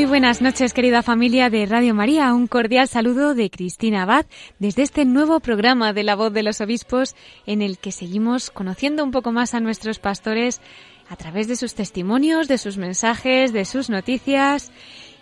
Muy buenas noches, querida familia de Radio María. Un cordial saludo de Cristina Abad desde este nuevo programa de La Voz de los Obispos en el que seguimos conociendo un poco más a nuestros pastores a través de sus testimonios, de sus mensajes, de sus noticias.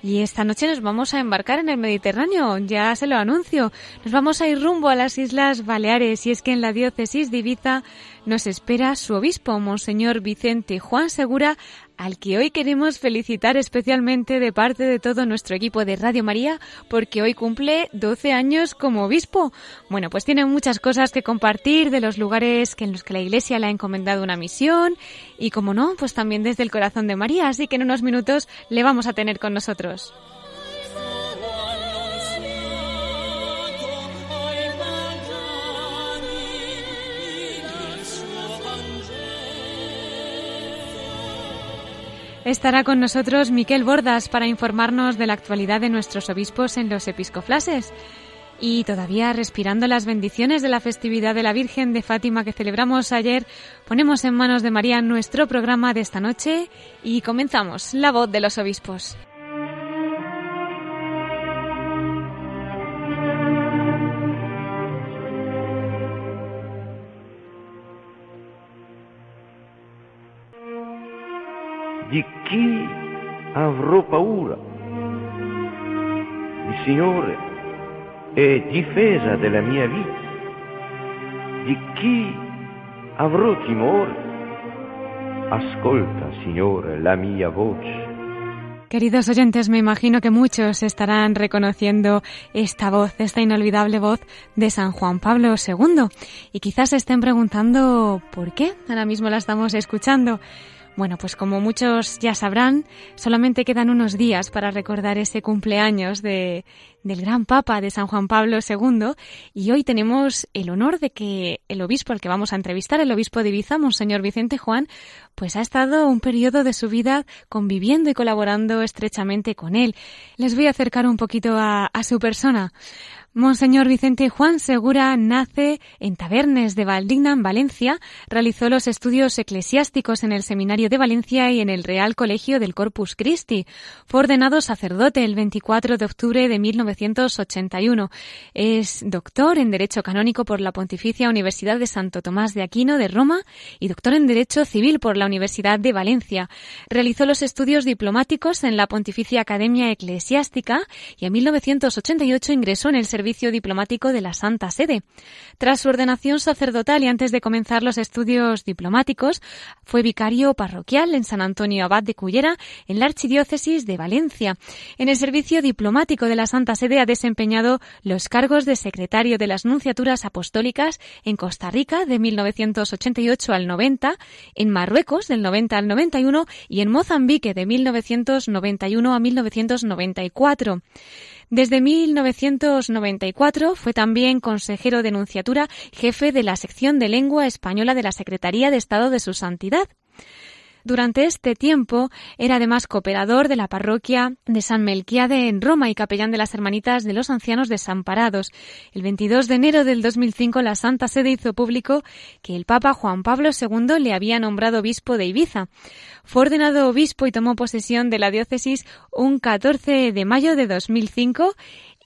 Y esta noche nos vamos a embarcar en el Mediterráneo, ya se lo anuncio. Nos vamos a ir rumbo a las Islas Baleares y es que en la diócesis de Ibiza nos espera su obispo, Monseñor Vicente Juan Segura, al que hoy queremos felicitar especialmente de parte de todo nuestro equipo de Radio María, porque hoy cumple 12 años como obispo. Bueno, pues tiene muchas cosas que compartir de los lugares en los que la Iglesia le ha encomendado una misión y, como no, pues también desde el corazón de María, así que en unos minutos le vamos a tener con nosotros. Estará con nosotros Miquel Bordas para informarnos de la actualidad de nuestros obispos en los episcoflases. Y todavía respirando las bendiciones de la festividad de la Virgen de Fátima que celebramos ayer, ponemos en manos de María nuestro programa de esta noche y comenzamos La voz de los obispos. Di chi avrò paura? Il Signore è difesa della mia vita. Di chi avrò timore? Ascolta, Signore, la mia voce. Queridos oyentes, me imagino que muchos estarán reconociendo esta voz, esta inolvidable voz de San Juan Pablo II. Y quizás se estén preguntando por qué ahora mismo la estamos escuchando. Bueno, pues como muchos ya sabrán, solamente quedan unos días para recordar ese cumpleaños de, del gran Papa de San Juan Pablo II y hoy tenemos el honor de que el obispo al que vamos a entrevistar, el obispo de Ibiza, Monseñor Vicente Juan, pues ha estado un periodo de su vida conviviendo y colaborando estrechamente con él. Les voy a acercar un poquito a, a su persona. Monseñor Vicente Juan Segura nace en Tabernes de Valdigna, en Valencia. Realizó los estudios eclesiásticos en el Seminario de Valencia y en el Real Colegio del Corpus Christi. Fue ordenado sacerdote el 24 de octubre de 1981. Es doctor en Derecho Canónico por la Pontificia Universidad de Santo Tomás de Aquino de Roma y doctor en Derecho Civil por la Universidad de Valencia. Realizó los estudios diplomáticos en la Pontificia Academia Eclesiástica y en 1988 ingresó en el servicio diplomático de la Santa Sede. Tras su ordenación sacerdotal y antes de comenzar los estudios diplomáticos, fue vicario parroquial en San Antonio Abad de Cullera, en la Archidiócesis de Valencia. En el servicio diplomático de la Santa Sede ha desempeñado los cargos de secretario de las Nunciaturas Apostólicas en Costa Rica de 1988 al 90, en Marruecos del 90 al 91 y en Mozambique de 1991 a 1994. Desde 1994 fue también consejero de Nunciatura, jefe de la sección de lengua española de la Secretaría de Estado de su Santidad. Durante este tiempo era además cooperador de la parroquia de San Melquiade en Roma y capellán de las Hermanitas de los Ancianos Desamparados. El 22 de enero del 2005 la Santa Sede hizo público que el Papa Juan Pablo II le había nombrado obispo de Ibiza. Fue ordenado obispo y tomó posesión de la diócesis un 14 de mayo de 2005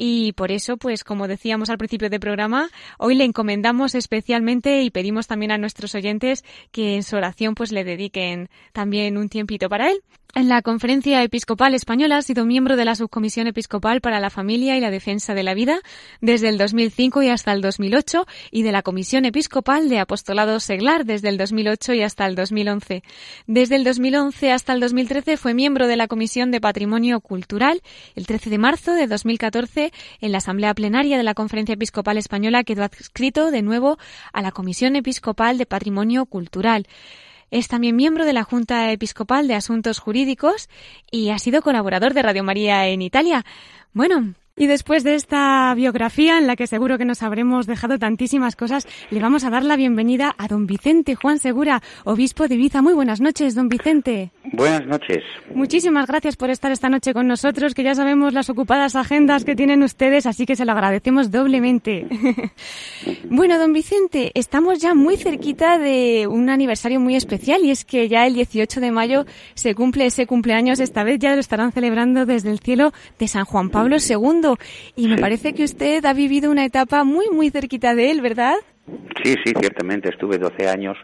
y por eso, pues como decíamos al principio del programa, hoy le encomendamos especialmente y pedimos también a nuestros oyentes que en su oración pues le dediquen también un tiempito para él. En la Conferencia Episcopal Española ha sido miembro de la Subcomisión Episcopal para la Familia y la Defensa de la Vida desde el 2005 y hasta el 2008 y de la Comisión Episcopal de Apostolado Seglar desde el 2008 y hasta el 2011. Desde el 2011 hasta el 2013 fue miembro de la Comisión de Patrimonio Cultural. El 13 de marzo de 2014 en la Asamblea Plenaria de la Conferencia Episcopal Española quedó adscrito de nuevo a la Comisión Episcopal de Patrimonio Cultural. Es también miembro de la Junta Episcopal de Asuntos Jurídicos y ha sido colaborador de Radio María en Italia. Bueno, y después de esta biografía, en la que seguro que nos habremos dejado tantísimas cosas, le vamos a dar la bienvenida a don Vicente Juan Segura, obispo de Ibiza. Muy buenas noches, don Vicente. Buenas noches. Muchísimas gracias por estar esta noche con nosotros, que ya sabemos las ocupadas agendas que tienen ustedes, así que se lo agradecemos doblemente. bueno, don Vicente, estamos ya muy cerquita de un aniversario muy especial y es que ya el 18 de mayo se cumple ese cumpleaños, esta vez ya lo estarán celebrando desde el cielo de San Juan Pablo II y me parece que usted ha vivido una etapa muy, muy cerquita de él, ¿verdad? Sí, sí, ciertamente. Estuve 12 años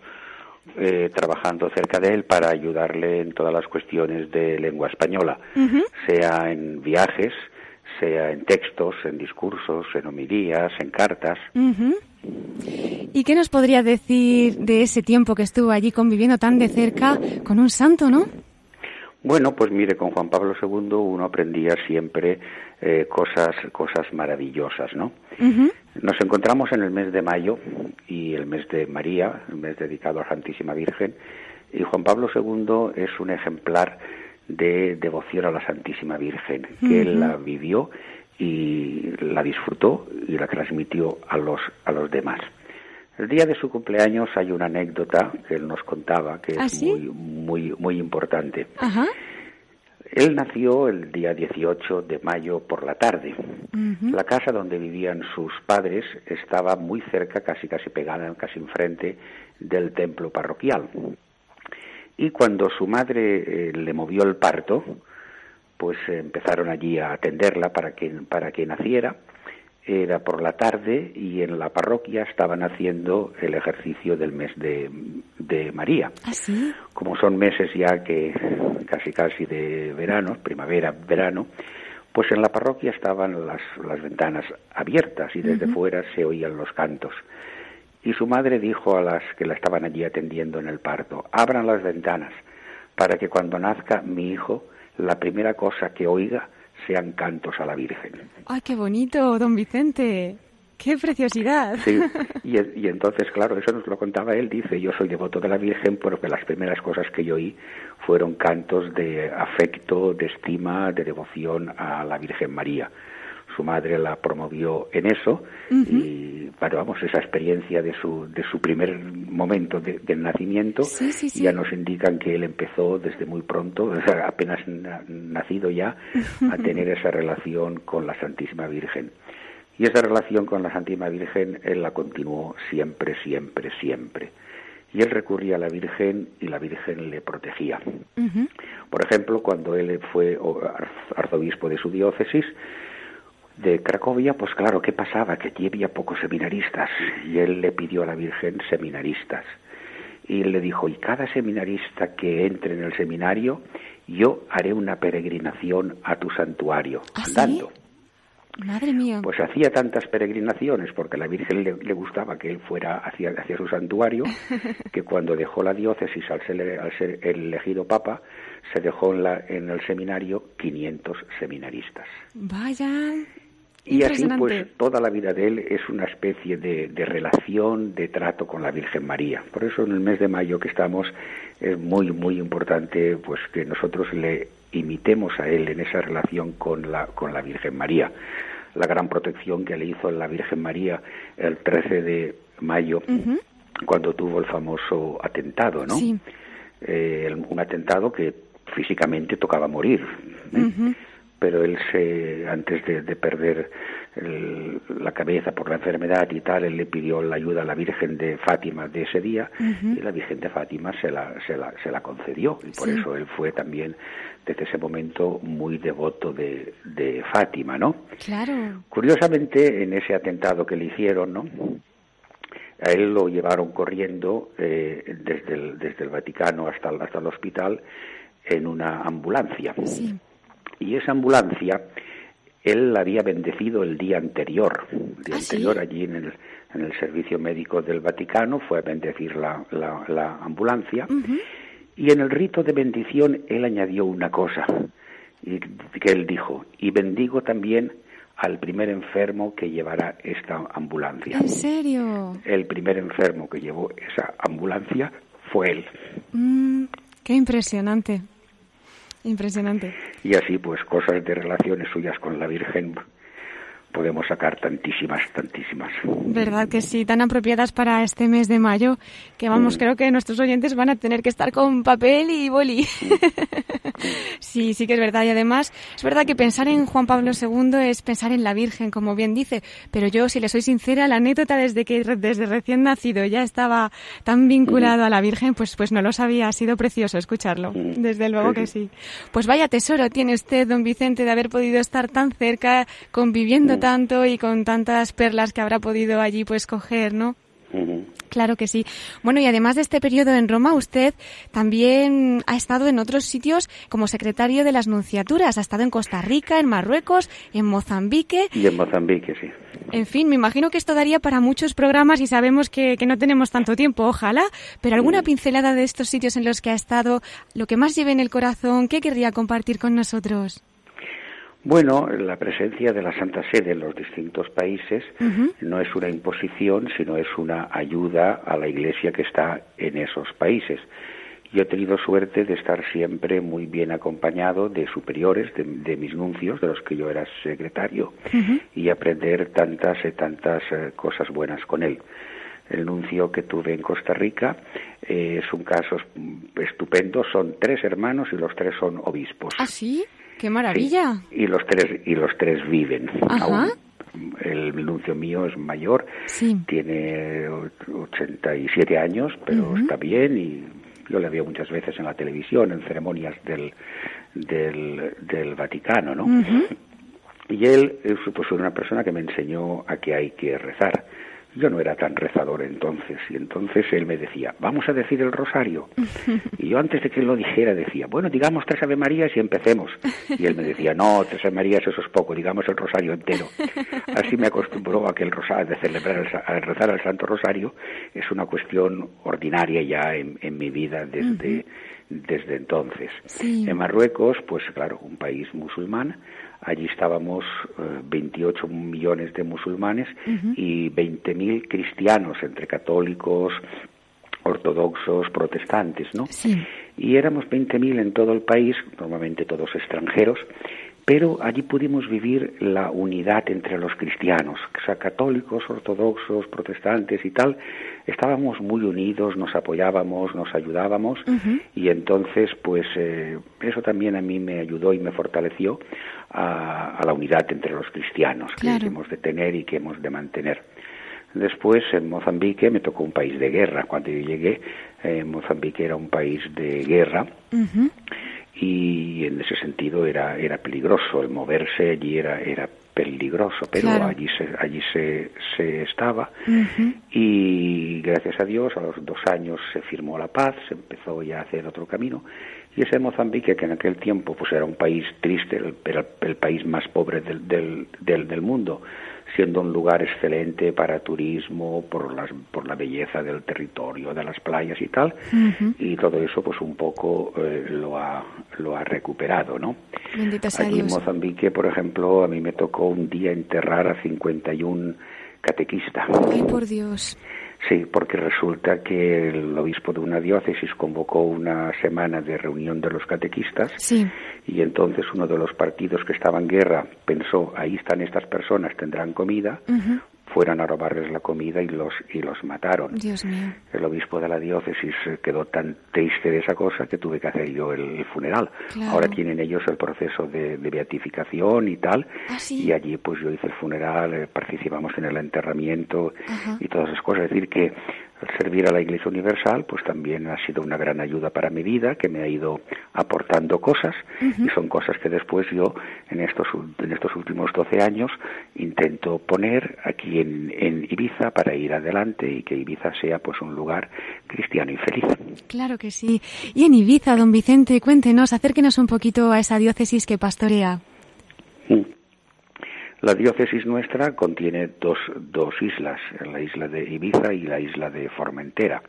eh, trabajando cerca de él para ayudarle en todas las cuestiones de lengua española, sea en viajes, sea en textos, en discursos, en homilías, en cartas. ¿Y qué nos podría decir de ese tiempo que estuvo allí conviviendo tan de cerca con un santo, no? Bueno, pues mire, con Juan Pablo II uno aprendía siempre eh, cosas, cosas maravillosas, ¿no? Nos encontramos en el mes de mayo y el mes de María, el mes dedicado a la Santísima Virgen, y Juan Pablo II es un ejemplar de devoción a la Santísima Virgen, que él la vivió y la disfrutó y la transmitió a los, a los demás. El día de su cumpleaños hay una anécdota que él nos contaba que es ¿Ah, muy, muy, muy importante. Él nació el día 18 de mayo por la tarde. La casa donde vivían sus padres estaba muy cerca, casi casi pegada, casi enfrente del templo parroquial. Y cuando su madre eh, le movió el parto, pues empezaron allí a atenderla para que, para que naciera. Era por la tarde y en la parroquia estaban haciendo el ejercicio del mes de, de María. ¿Ah, sí? Como son meses ya que casi casi de verano, primavera, verano, pues en la parroquia estaban las, las ventanas abiertas y desde fuera se oían los cantos. Y su madre dijo a las que la estaban allí atendiendo en el parto, abran las ventanas para que cuando nazca mi hijo, la primera cosa que oiga sean cantos a la Virgen. ¡Ay, qué bonito, don Vicente! ¡Qué preciosidad! Sí, y, y, entonces, claro, eso nos lo contaba él, dice, yo soy devoto de la Virgen porque las primeras cosas que yo oí fueron cantos de afecto, de estima, de devoción a la Virgen María. Su madre la promovió en eso uh -huh. y, bueno, vamos, esa experiencia de su, de su primer momento de, del nacimiento sí, sí, sí. ya nos indican que él empezó desde muy pronto, o sea, apenas na, nacido ya, a tener esa relación con la Santísima Virgen. Y esa relación con la Santísima Virgen él la continuó siempre, siempre, siempre. Y él recurría a la Virgen y la Virgen le protegía. Uh -huh. Por ejemplo, cuando él fue arzobispo de su diócesis, de Cracovia, pues claro, ¿qué pasaba? Que allí había pocos seminaristas y él le pidió a la Virgen seminaristas. Y le dijo, y cada seminarista que entre en el seminario, yo haré una peregrinación a tu santuario, ¿Ah, andando. ¿sí? Madre mía. Pues hacía tantas peregrinaciones porque a la Virgen le, le, gustaba que él fuera hacia, hacia su santuario, que cuando dejó la diócesis al ser, al ser elegido papa, se dejó en, la, en el seminario 500 seminaristas. Vaya. Y así pues toda la vida de él es una especie de, de, relación, de trato con la Virgen María. Por eso en el mes de mayo que estamos es muy, muy importante pues que nosotros le imitemos a él en esa relación con la, con la Virgen María. La gran protección que le hizo la Virgen María el 13 de mayo, uh -huh. cuando tuvo el famoso atentado, ¿no? Sí. Eh, un atentado que físicamente tocaba morir. ¿eh? Uh -huh pero él se antes de, de perder el, la cabeza por la enfermedad y tal él le pidió la ayuda a la Virgen de Fátima de ese día uh -huh. y la Virgen de Fátima se la se la, se la concedió y por sí. eso él fue también desde ese momento muy devoto de, de Fátima no claro curiosamente en ese atentado que le hicieron no a él lo llevaron corriendo eh, desde el desde el Vaticano hasta el, hasta el hospital en una ambulancia sí y esa ambulancia él la había bendecido el día anterior. El día ¿Ah, anterior sí? allí en el, en el Servicio Médico del Vaticano fue a bendecir la, la, la ambulancia. Uh -huh. Y en el rito de bendición él añadió una cosa, y, que él dijo, y bendigo también al primer enfermo que llevará esta ambulancia. ¿En serio? El primer enfermo que llevó esa ambulancia fue él. Mm, qué impresionante. Impresionante. Y así, pues, cosas de relaciones suyas con la Virgen podemos sacar tantísimas, tantísimas. ¿Verdad que sí? Tan apropiadas para este mes de mayo que vamos, mm. creo que nuestros oyentes van a tener que estar con papel y boli. Mm. sí, sí que es verdad. Y además, es verdad que pensar en Juan Pablo II es pensar en la Virgen, como bien dice. Pero yo, si le soy sincera, la anécdota desde que desde recién nacido ya estaba tan vinculado a la Virgen, pues, pues no lo sabía. Ha sido precioso escucharlo. Mm. Desde luego que sí. Pues vaya tesoro tiene usted, don Vicente, de haber podido estar tan cerca, conviviendo tanto y con tantas perlas que habrá podido allí pues coger, ¿no? Claro que sí. Bueno, y además de este periodo en Roma, usted también ha estado en otros sitios como secretario de las nunciaturas. Ha estado en Costa Rica, en Marruecos, en Mozambique. Y en Mozambique, sí. En fin, me imagino que esto daría para muchos programas y sabemos que, que no tenemos tanto tiempo, ojalá. Pero alguna pincelada de estos sitios en los que ha estado, lo que más lleve en el corazón, ¿qué querría compartir con nosotros? Bueno, la presencia de la Santa Sede en los distintos países no es una imposición, sino es una ayuda a la Iglesia que está en esos países. Yo he tenido suerte de estar siempre muy bien acompañado de superiores, de, mis nuncios, de los que yo era secretario, y aprender tantas y tantas eh, cosas buenas con él. El nuncio que tuve en Costa Rica eh, es un caso estupendo. Son tres hermanos y los tres son obispos. ¿Ah, sí? ¡Qué maravilla! y los tres y los tres viven. El nuncio mío es mayor, tiene 87 años, pero está bien y yo le veo muchas veces en la televisión, en ceremonias del, del, del Vaticano, ¿no? Y él es pues, una persona que me enseñó a que hay que rezar. Yo no era tan rezador entonces, y entonces él me decía, vamos a decir el rosario. Y yo antes de que él lo dijera decía, bueno, digamos tres Ave Marías y empecemos. Y él me decía, no, tres Ave Marías eso es poco, digamos el rosario entero. Así me acostumbró a que el rosario, de celebrar, el, a rezar el Santo Rosario, es una cuestión ordinaria ya en, mi vida desde, desde entonces. En Marruecos, pues claro, un país musulmán, Allí estábamos 28 eh, millones de musulmanes y 20.000 cristianos, entre católicos, ortodoxos, protestantes, ¿no? Sí. Y éramos 20.000 en todo el país, normalmente todos extranjeros, pero allí pudimos vivir la unidad entre los cristianos, o sea, católicos, ortodoxos, protestantes y tal, estábamos muy unidos, nos apoyábamos, nos ayudábamos y entonces pues eh, eso también a mí me ayudó y me fortaleció a, la unidad entre los cristianos que hemos de tener y que hemos de mantener. Después en Mozambique me tocó un país de guerra. Cuando yo llegué, eh, Mozambique era un país de guerra y en ese sentido era, era peligroso, el moverse allí era, era peligroso, pero allí se, allí se, se estaba. Y gracias a Dios a los dos años se firmó la paz, se empezó ya a hacer otro camino y ese Mozambique que en aquel tiempo pues era un país triste, era el, país más pobre del, del, del, del mundo, siendo un lugar excelente para turismo por las por la belleza del territorio de las playas y tal. Y todo eso pues un poco eh, lo ha lo ha recuperado no aquí en Mozambique por ejemplo a mí me tocó un día enterrar a 51 catequistas. Ay por Dios Sí, porque resulta que el obispo de una diócesis convocó una semana de reunión de los catequistas sí. y entonces uno de los partidos que estaba en guerra pensó, ahí están estas personas, tendrán comida, fueran a robarles la comida y los y los mataron. Dios mío. El obispo de la diócesis quedó tan triste de esa cosa que tuve que hacer yo el, funeral. Ahora tienen ellos el proceso de, beatificación y tal, ¿Ah, y allí pues yo hice el funeral, eh, participamos en el enterramiento y todas esas cosas. Es decir que al servir a la Iglesia Universal, pues también ha sido una gran ayuda para mi vida, que me ha ido aportando cosas, y son cosas que después yo, en estos, en estos últimos 12 años, intento poner aquí en, en Ibiza para ir adelante y que Ibiza sea pues un lugar cristiano y feliz. Claro que sí. Y en Ibiza, don Vicente, cuéntenos, acérquenos un poquito a esa diócesis que pastorea. La diócesis nuestra contiene dos, dos islas, la isla de Ibiza y la isla de Formentera.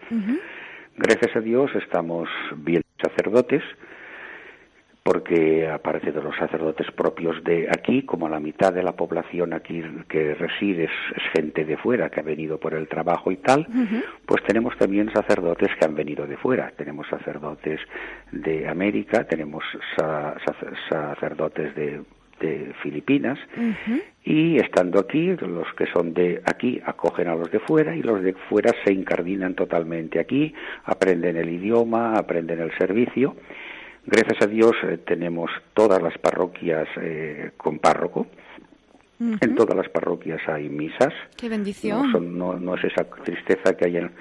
Gracias a Dios estamos bien sacerdotes, porque aparte de los sacerdotes propios de aquí, como la mitad de la población aquí que reside es, gente de fuera que ha venido por el trabajo y tal, pues tenemos también sacerdotes que han venido de fuera. Tenemos sacerdotes de América, tenemos sacerdotes de de Filipinas y estando aquí los que son de aquí acogen a los de fuera y los de fuera se incardinan totalmente aquí, aprenden el idioma, aprenden el servicio. Gracias a Dios eh, tenemos todas las parroquias eh, con párroco en todas las parroquias hay misas. ¡Qué bendición! No, no, es esa tristeza que hay en,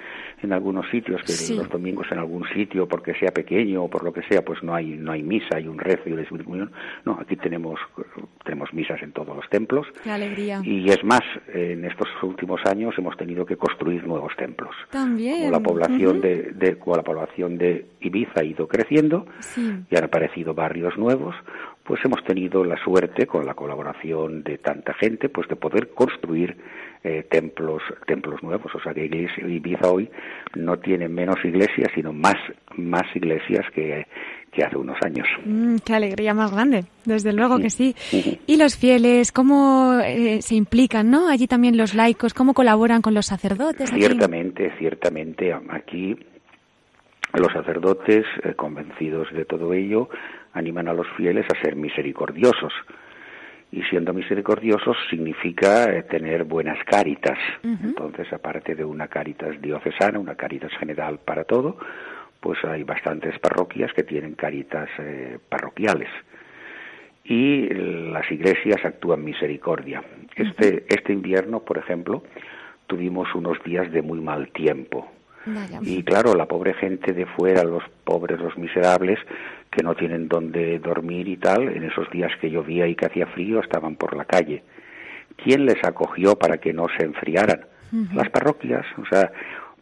en algunos sitios, que los domingos en algún sitio, porque sea pequeño o por lo que sea, pues no hay, no hay misa, hay un rezo y de comunión. No, aquí tenemos, tenemos misas en todos los templos. ¡Qué alegría! Y es más, en estos últimos años hemos tenido que construir nuevos templos. También. Como la población, de, de, como la población de Ibiza ha ido creciendo y han aparecido barrios nuevos, pues hemos tenido la suerte, con la colaboración de tanta gente, pues de poder construir eh, templos, templos nuevos. O sea que Ibiza hoy no tiene menos iglesias, sino más, más iglesias que, que hace unos años. Mm, qué alegría más grande, desde luego que sí. Y los fieles, ¿cómo eh, se implican, no? Allí también los laicos, ¿cómo colaboran con los sacerdotes? Ciertamente, ciertamente. Aquí los sacerdotes, eh, convencidos de todo ello, animan a los fieles a ser misericordiosos. Y siendo misericordiosos significa eh, tener buenas cáritas. Entonces, aparte de una cáritas diocesana, una cáritas general para todo, pues hay bastantes parroquias que tienen cáritas eh, parroquiales. Y las iglesias actúan misericordia. Este, este invierno, por ejemplo, tuvimos unos días de muy mal tiempo y claro, la pobre gente de fuera, los pobres, los miserables, que no tienen dónde dormir y tal, en esos días que llovía y que hacía frío, estaban por la calle. ¿Quién les acogió para que no se enfriaran? Las parroquias, o sea,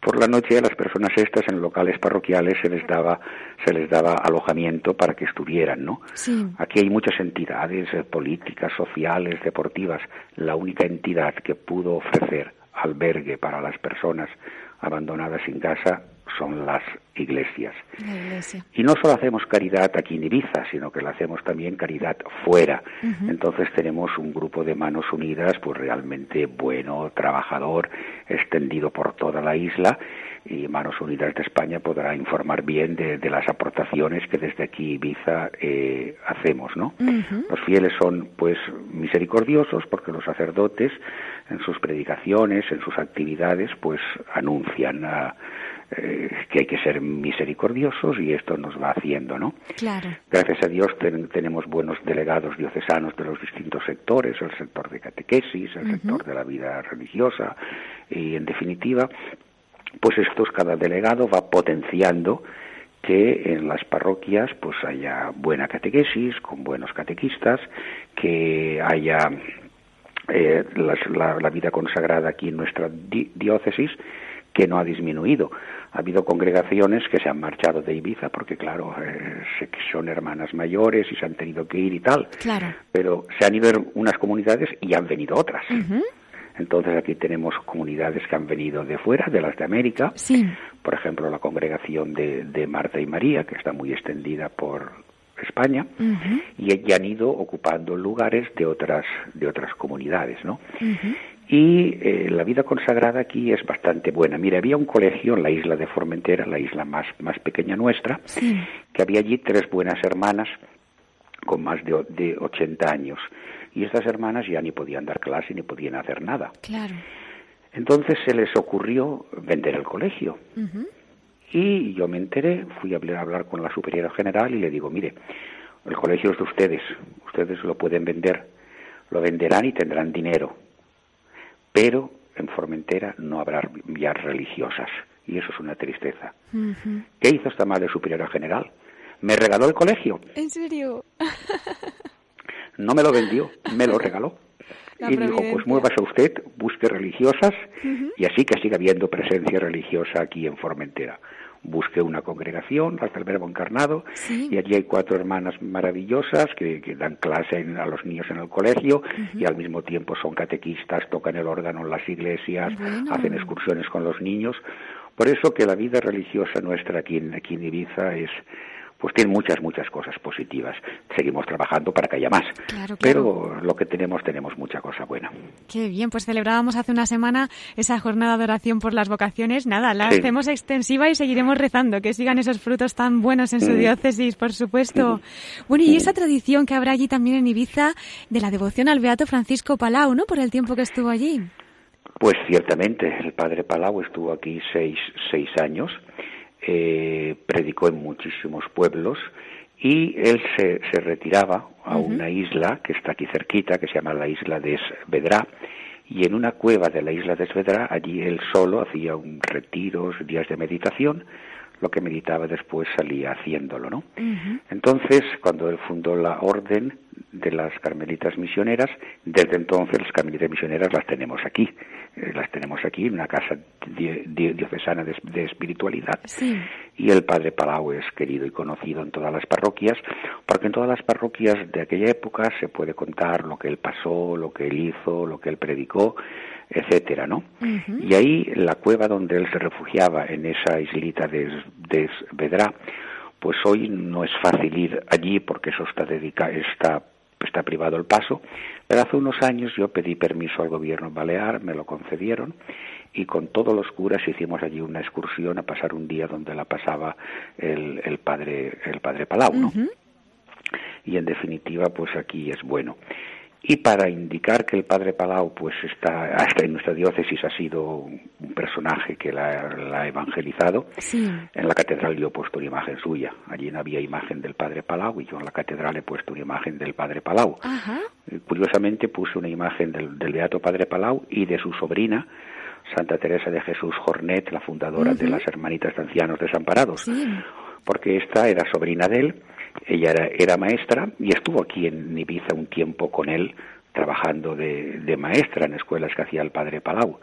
por la noche a las personas estas en locales parroquiales se les daba se les daba alojamiento para que estuvieran, ¿no? Aquí hay muchas entidades eh, políticas, sociales, deportivas. La única entidad que pudo ofrecer albergue para las personas abandonadas sin casa son las iglesias. y no solo hacemos caridad aquí en Ibiza, sino que la hacemos también caridad fuera. Entonces tenemos un grupo de manos unidas, pues realmente bueno, trabajador, extendido por toda la isla y Manos Unidas de España podrá informar bien de, las aportaciones que desde aquí Ibiza eh, hacemos, ¿no? Los fieles son, pues, misericordiosos porque los sacerdotes en sus predicaciones, en sus actividades, pues, anuncian a, eh, que hay que ser misericordiosos y esto nos va haciendo, ¿no? Claro. Gracias a Dios tenemos buenos delegados diocesanos de los distintos sectores, el sector de catequesis, el sector de la vida religiosa y, en definitiva, pues estos cada delegado va potenciando que en las parroquias pues haya buena catequesis con buenos catequistas, que haya eh, la, vida consagrada aquí en nuestra diócesis que no ha disminuido. Ha habido congregaciones que se han marchado de Ibiza porque, claro, eh, son hermanas mayores y se han tenido que ir y tal. Claro. Pero se han ido unas comunidades y han venido otras. Entonces aquí tenemos comunidades que han venido de fuera, de las de América. Sí. Por ejemplo, la congregación de, de Marta y María, que está muy extendida por España, y, han ido ocupando lugares de otras, de otras comunidades, ¿no? Y eh, la vida consagrada aquí es bastante buena. Mira, había un colegio en la isla de Formentera, la isla más, más pequeña nuestra, que había allí tres buenas hermanas con más de, de 80 años. Y estas hermanas ya ni podían dar clase ni podían hacer nada. Claro. Entonces se les ocurrió vender el colegio. Y yo me enteré, fui a hablar con la superiora general y le digo, mire, el colegio es de ustedes, ustedes lo pueden vender, lo venderán y tendrán dinero pero en Formentera no habrá vías religiosas y eso es una tristeza. ¿Qué hizo esta madre superiora general? Me regaló el colegio. ¿En serio? no me lo vendió, me lo regaló. y dijo, pues muévase usted, busque religiosas y así que siga habiendo presencia religiosa aquí en Formentera busqué una congregación, hasta el Verbo Encarnado, y allí hay cuatro hermanas maravillosas que, dan clase a los niños en el colegio y al mismo tiempo son catequistas, tocan el órgano en las iglesias, hacen excursiones con los niños. Por eso que la vida religiosa nuestra aquí en, aquí en Ibiza es pues tiene muchas, muchas cosas positivas. Seguimos trabajando para que haya más, pero lo que tenemos, tenemos mucha cosa buena. Qué bien, pues celebrábamos hace una semana esa jornada de oración por las vocaciones. Nada, la hacemos extensiva y seguiremos rezando, que sigan esos frutos tan buenos en su mm. diócesis, por supuesto. Mm. Bueno, y esa tradición que habrá allí también en Ibiza de la devoción al Beato Francisco Palau, ¿no? Por el tiempo que estuvo allí. Pues ciertamente, el padre Palau estuvo aquí seis, seis años eh, predicó en muchísimos pueblos y él se, se retiraba a una isla que está aquí cerquita, que se llama la isla de Esvedra, y en una cueva de la isla de Esvedra, allí él solo hacía un retiros, días de meditación, lo que meditaba después salía haciéndolo, ¿no? Entonces, cuando él fundó la orden de las carmelitas misioneras, desde entonces las carmelitas misioneras las tenemos aquí, las tenemos aquí en una casa diocesana de, espiritualidad. Y el padre Palau es querido y conocido en todas las parroquias, porque en todas las parroquias de aquella época se puede contar lo que él pasó, lo que él hizo, lo que él predicó, etcétera, ¿no? Y ahí la cueva donde él se refugiaba en esa islita de, de Vedrá, pues hoy no es fácil ir allí porque eso está dedica, está está privado el paso, pero hace unos años yo pedí permiso al gobierno balear, me lo concedieron y con todos los curas hicimos allí una excursión a pasar un día donde la pasaba el, el padre el padre Palau, ¿no? Y en definitiva, pues aquí es bueno y para indicar que el padre Palau pues está hasta en nuestra diócesis ha sido un personaje que la, ha evangelizado en la catedral yo he puesto una imagen suya. Allí no había imagen del padre Palau y yo en la catedral he puesto una imagen del padre Palau. Curiosamente puse una imagen del, beato padre Palau y de su sobrina Santa Teresa de Jesús Jornet la fundadora de las hermanitas de ancianos desamparados. Porque esta era sobrina de él ella era, maestra y estuvo aquí en Ibiza un tiempo con él trabajando de, maestra en escuelas que hacía el padre Palau.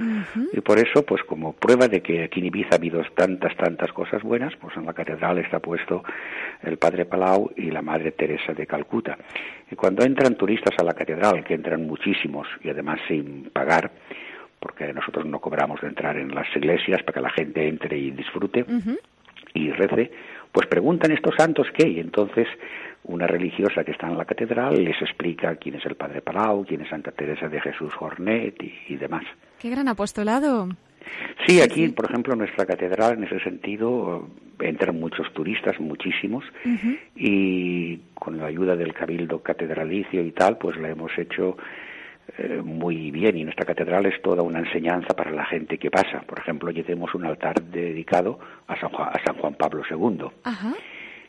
Y por eso, pues como prueba de que aquí en Ibiza ha habido tantas, tantas cosas buenas, pues en la catedral está puesto el padre Palau y la madre Teresa de Calcuta. Y cuando entran turistas a la catedral, que entran muchísimos y además sin pagar, porque nosotros no cobramos de entrar en las iglesias para que la gente entre y disfrute y rece, pues preguntan estos santos qué, y entonces una religiosa que está en la catedral les explica quién es el Padre Palau, quién es Santa Teresa de Jesús Jornet y, demás. ¡Qué gran apostolado! Sí, aquí, por ejemplo, en nuestra catedral, en ese sentido, entran muchos turistas, muchísimos, y con la ayuda del Cabildo Catedralicio y tal, pues la hemos hecho eh, muy bien y nuestra catedral es toda una enseñanza para la gente que pasa. Por ejemplo, hoy tenemos un altar dedicado a San Juan, a San Juan Pablo II.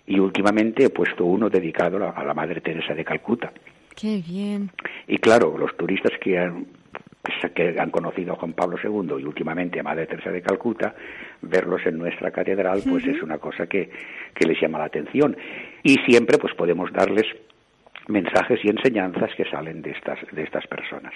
Y últimamente he puesto uno dedicado a la Madre Teresa de Calcuta. Qué bien. Y claro, los turistas que han, que han conocido a Juan Pablo II y últimamente a Madre Teresa de Calcuta, verlos en nuestra catedral, pues es una cosa que, que les llama la atención. Y siempre pues podemos darles mensajes y enseñanzas que salen de estas de estas personas.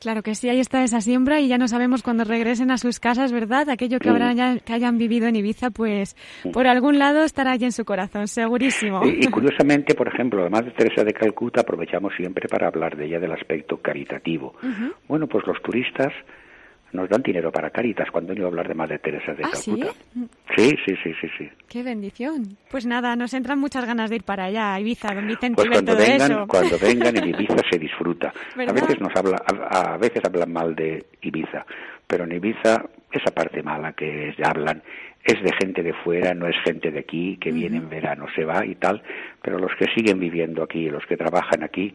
Claro que sí, ahí está esa siembra y ya no sabemos cuando regresen a sus casas, ¿verdad? Aquello que, habrán ya, que hayan vivido en Ibiza, pues por algún lado estará allí en su corazón, segurísimo. Y, curiosamente, por ejemplo, además de Teresa de Calcuta, aprovechamos siempre para hablar de ella del aspecto caritativo. Bueno, pues los turistas nos dan dinero para Caritas cuando yo a hablar de Madre Teresa de ¿Ah, Calcuta. ¿sí? sí, sí, sí, sí, Qué bendición. Pues nada, nos entran muchas ganas de ir para allá, a Ibiza, don Vicente. Pues cuando vengan, eso. cuando vengan en Ibiza se disfruta. A veces nos habla, a, veces hablan mal de Ibiza, pero en Ibiza esa parte mala que hablan es de gente de fuera, no es gente de aquí que viene en verano, se va y tal, pero los que siguen viviendo aquí, los que trabajan aquí,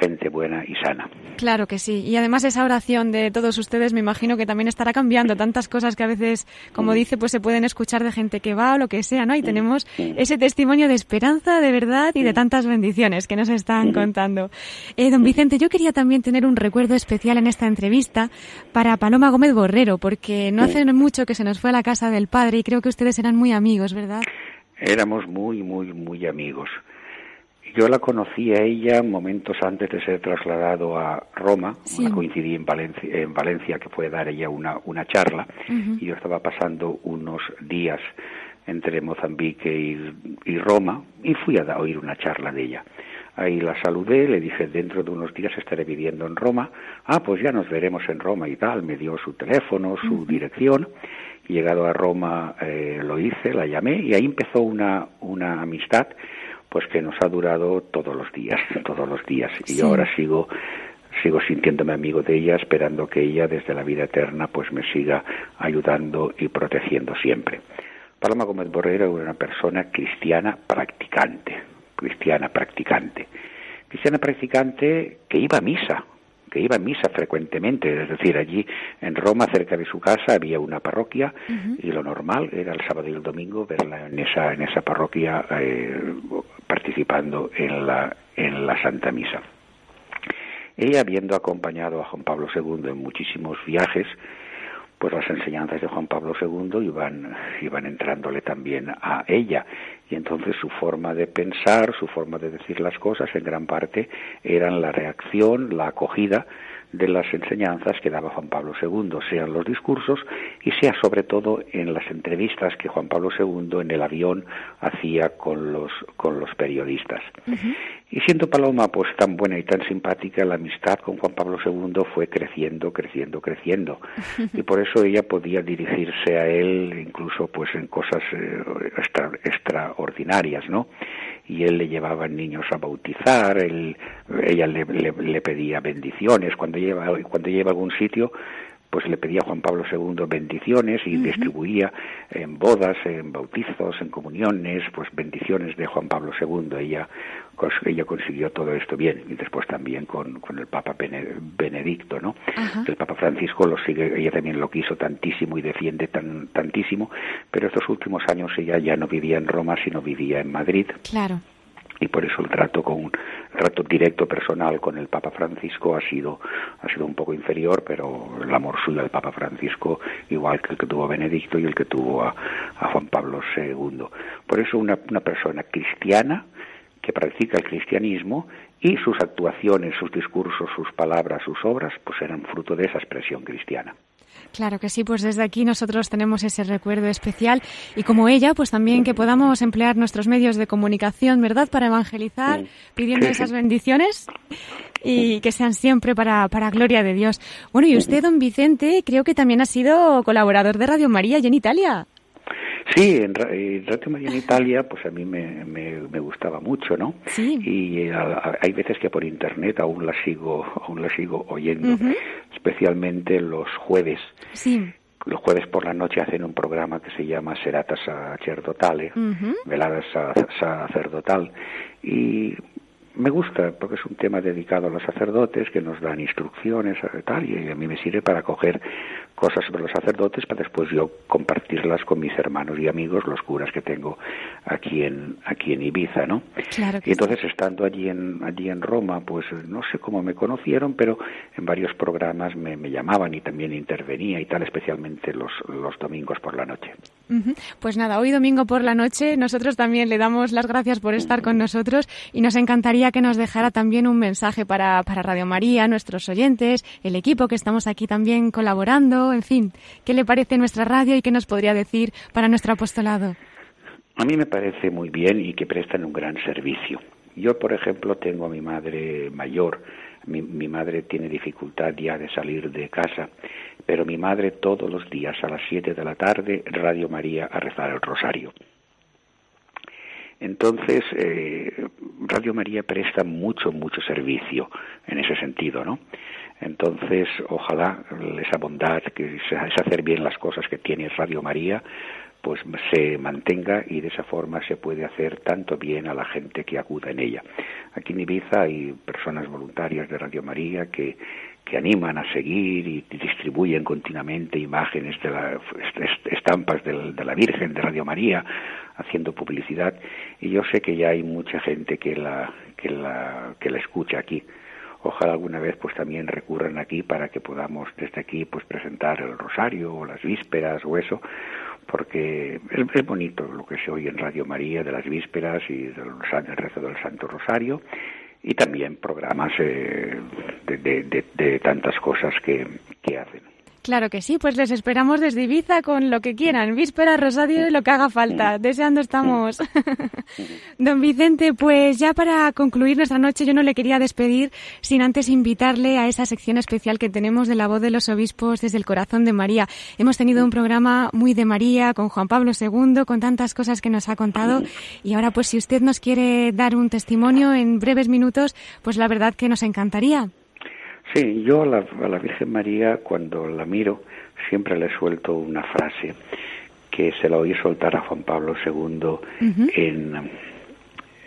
gente buena y sana. Claro que sí. Y además esa oración de todos ustedes me imagino que también estará cambiando tantas cosas que a veces, como mm. dice, pues se pueden escuchar de gente que va o lo que sea, ¿no? Y mm. tenemos mm. ese testimonio de esperanza, de verdad y de tantas bendiciones que nos están contando. Eh, don Vicente, yo quería también tener un recuerdo especial en esta entrevista para Paloma Gómez Borrero, porque no hace mucho que se nos fue a la casa del padre y creo que ustedes eran muy amigos, ¿verdad? Éramos muy, muy, muy amigos. Yo la conocí a ella momentos antes de ser trasladado a Roma. coincidí en Valencia, en Valencia, que fue a dar ella una, una charla. Y yo estaba pasando unos días entre Mozambique y, Roma y fui a oír una charla de ella. Ahí la saludé, le dije, dentro de unos días estaré viviendo en Roma. Ah, pues ya nos veremos en Roma y tal. Me dio su teléfono, su dirección llegado a Roma eh, lo hice, la llamé y ahí empezó una, una amistad pues que nos ha durado todos los días, todos los días. Y ahora sigo sigo sintiéndome amigo de ella, esperando que ella desde la vida eterna pues me siga ayudando y protegiendo siempre. Paloma Gómez Borrero era una persona cristiana practicante, cristiana practicante. Cristiana practicante que iba a misa, que iba a misa frecuentemente, es decir, allí en Roma, cerca de su casa, había una parroquia y lo normal era el sábado y el domingo verla en esa, en esa parroquia eh, participando en la, en la Santa Misa. Ella, habiendo acompañado a Juan Pablo II en muchísimos viajes, pues las enseñanzas de Juan Pablo II iban, iban entrándole también a ella. Y entonces su forma de pensar, su forma de decir las cosas, en gran parte eran la reacción, la acogida de las enseñanzas que daba Juan Pablo II, sean los discursos y sea sobre todo en las entrevistas que Juan Pablo II en el avión hacía con los, con los periodistas. Y siendo Paloma pues tan buena y tan simpática, la amistad con Juan Pablo II fue creciendo, creciendo, creciendo. Y por eso ella podía dirigirse a él incluso pues en cosas eh, extraordinarias, ¿no? Y él le llevaba niños a bautizar, él, ella le, le, pedía bendiciones, cuando lleva, cuando lleva a algún sitio, pues le pedía a Juan Pablo II bendiciones y distribuía en bodas, en bautizos, en comuniones, pues bendiciones de Juan Pablo II. Ella, ella consiguió todo esto bien y después también con, con el Papa Benedicto, ¿no? El Papa Francisco lo sigue, ella también lo quiso tantísimo y defiende tan, tantísimo, pero estos últimos años ella ya no vivía en Roma, sino vivía en Madrid. Claro y por eso el trato con un trato directo personal con el Papa Francisco ha sido ha sido un poco inferior pero el amor suyo al Papa Francisco igual que el que tuvo a Benedicto y el que tuvo a, Juan Pablo II por eso una, una persona cristiana que practica el cristianismo y sus actuaciones, sus discursos, sus palabras, sus obras, pues eran fruto de esa expresión cristiana. Claro que sí, pues desde aquí nosotros tenemos ese recuerdo especial y como ella, pues también que podamos emplear nuestros medios de comunicación, ¿verdad?, para evangelizar, pidiendo esas bendiciones y que sean siempre para, para gloria de Dios. Bueno, y usted, don Vicente, creo que también ha sido colaborador de Radio María y en Italia. Sí, en, Radio María en Italia, pues a mí me, me, gustaba mucho, ¿no? Sí. Y eh, hay veces que por internet aún la sigo, aún la sigo oyendo, especialmente los jueves. Sí. Los jueves por la noche hacen un programa que se llama Serata Sacerdotale, Velada Sacerdotal, y me gusta porque es un tema dedicado a los sacerdotes que nos dan instrucciones y tal y a mí me sirve para coger cosas sobre los sacerdotes para después yo compartirlas con mis hermanos y amigos los curas que tengo aquí en aquí en Ibiza no y entonces estando allí en allí en Roma pues no sé cómo me conocieron pero en varios programas me, me llamaban y también intervenía y tal especialmente los los domingos por la noche pues nada hoy domingo por la noche nosotros también le damos las gracias por estar con nosotros y nos encantaría que nos dejara también un mensaje para, para Radio María, nuestros oyentes, el equipo que estamos aquí también colaborando, en fin, ¿qué le parece nuestra radio y qué nos podría decir para nuestro apostolado? A mí me parece muy bien y que prestan un gran servicio. Yo, por ejemplo, tengo a mi madre mayor. Mi, mi, madre tiene dificultad ya de salir de casa, pero mi madre todos los días a las 7 de la tarde, Radio María, a rezar el rosario. Entonces, eh, Radio María presta mucho, mucho servicio en ese sentido, ¿no? Entonces, ojalá esa bondad, que es hacer bien las cosas que tiene Radio María, pues se mantenga y de esa forma se puede hacer tanto bien a la gente que acuda en ella. Aquí en Ibiza hay personas voluntarias de Radio María que, que animan a seguir y distribuyen continuamente imágenes de estampas de la Virgen de Radio María haciendo publicidad. Y yo sé que ya hay mucha gente que la que la que la escucha aquí. Ojalá alguna vez pues también recurran aquí para que podamos desde aquí pues presentar el rosario o las vísperas o eso porque es, bonito lo que se oye en Radio María de las vísperas y del, rezo del Santo Rosario y también programas eh, de, de, tantas cosas que, que hacen. Claro que sí, pues les esperamos desde Ibiza con lo que quieran, víspera, rosario y lo que haga falta. Deseando estamos. Don Vicente, pues ya para concluir nuestra noche yo no le quería despedir sin antes invitarle a esa sección especial que tenemos de la voz de los obispos desde el corazón de María. Hemos tenido un programa muy de María con Juan Pablo II, con tantas cosas que nos ha contado y ahora pues si usted nos quiere dar un testimonio en breves minutos, pues la verdad que nos encantaría. Sí, yo a la, Virgen María cuando la miro siempre le suelto una frase que se la oí soltar a Juan Pablo II en,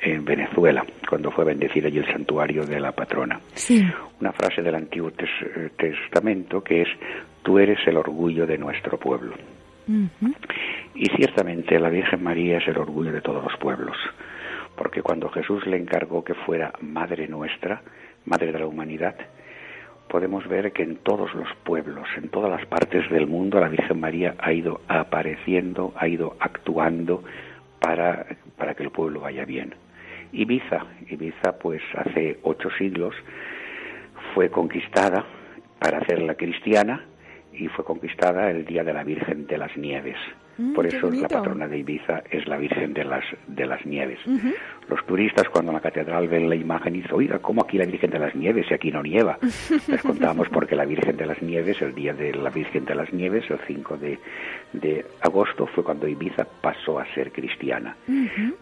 en Venezuela, cuando fue bendecido allí el santuario de la patrona. Sí. Una frase del Antiguo Testamento que es, tú eres el orgullo de nuestro pueblo. Y ciertamente la Virgen María es el orgullo de todos los pueblos, porque cuando Jesús le encargó que fuera Madre nuestra, Madre de la humanidad, podemos ver que en todos los pueblos, en todas las partes del mundo, la Virgen María ha ido apareciendo, ha ido actuando para, para que el pueblo vaya bien. Ibiza, Ibiza pues hace ocho siglos fue conquistada para hacerla cristiana y fue conquistada el día de la Virgen de las Nieves. Mm, Por eso la patrona de Ibiza es la Virgen de las, de las Nieves. Los turistas cuando en la catedral ven la imagen dicen, oiga, ¿cómo aquí la Virgen de las Nieves y aquí no nieva? Les contamos porque la Virgen de las Nieves, el día de la Virgen de las Nieves, el 5 de, de agosto, fue cuando Ibiza pasó a ser cristiana.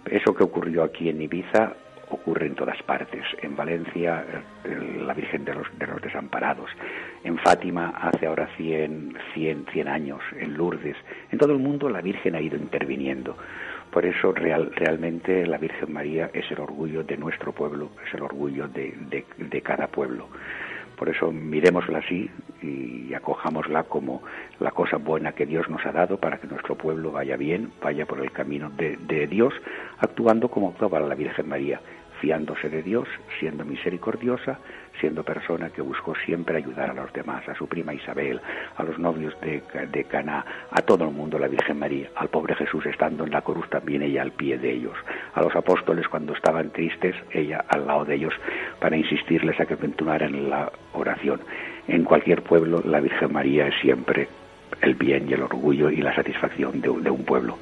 Eso que ocurrió aquí en Ibiza ocurre en todas partes. En Valencia, la Virgen de los, de los Desamparados. En Fátima, hace ahora 100, 100, 100 años. En Lourdes. En todo el mundo la Virgen ha ido interviniendo. Por eso real, realmente la Virgen María es el orgullo de nuestro pueblo, es el orgullo de, de, de cada pueblo. Por eso miremosla así y acojámosla como la cosa buena que Dios nos ha dado para que nuestro pueblo vaya bien, vaya por el camino de, de Dios, actuando como actuaba la Virgen María, fiándose de Dios, siendo misericordiosa, siendo persona que buscó siempre ayudar a los demás, a su prima Isabel, a los novios de, de Caná, a todo el mundo, la Virgen María, al pobre Jesús estando en la cruz también ella al pie de ellos, a los apóstoles cuando estaban tristes, ella al lado de ellos para insistirles a que continuaran la oración. En cualquier pueblo la Virgen María es siempre el bien y el orgullo y la satisfacción de un pueblo.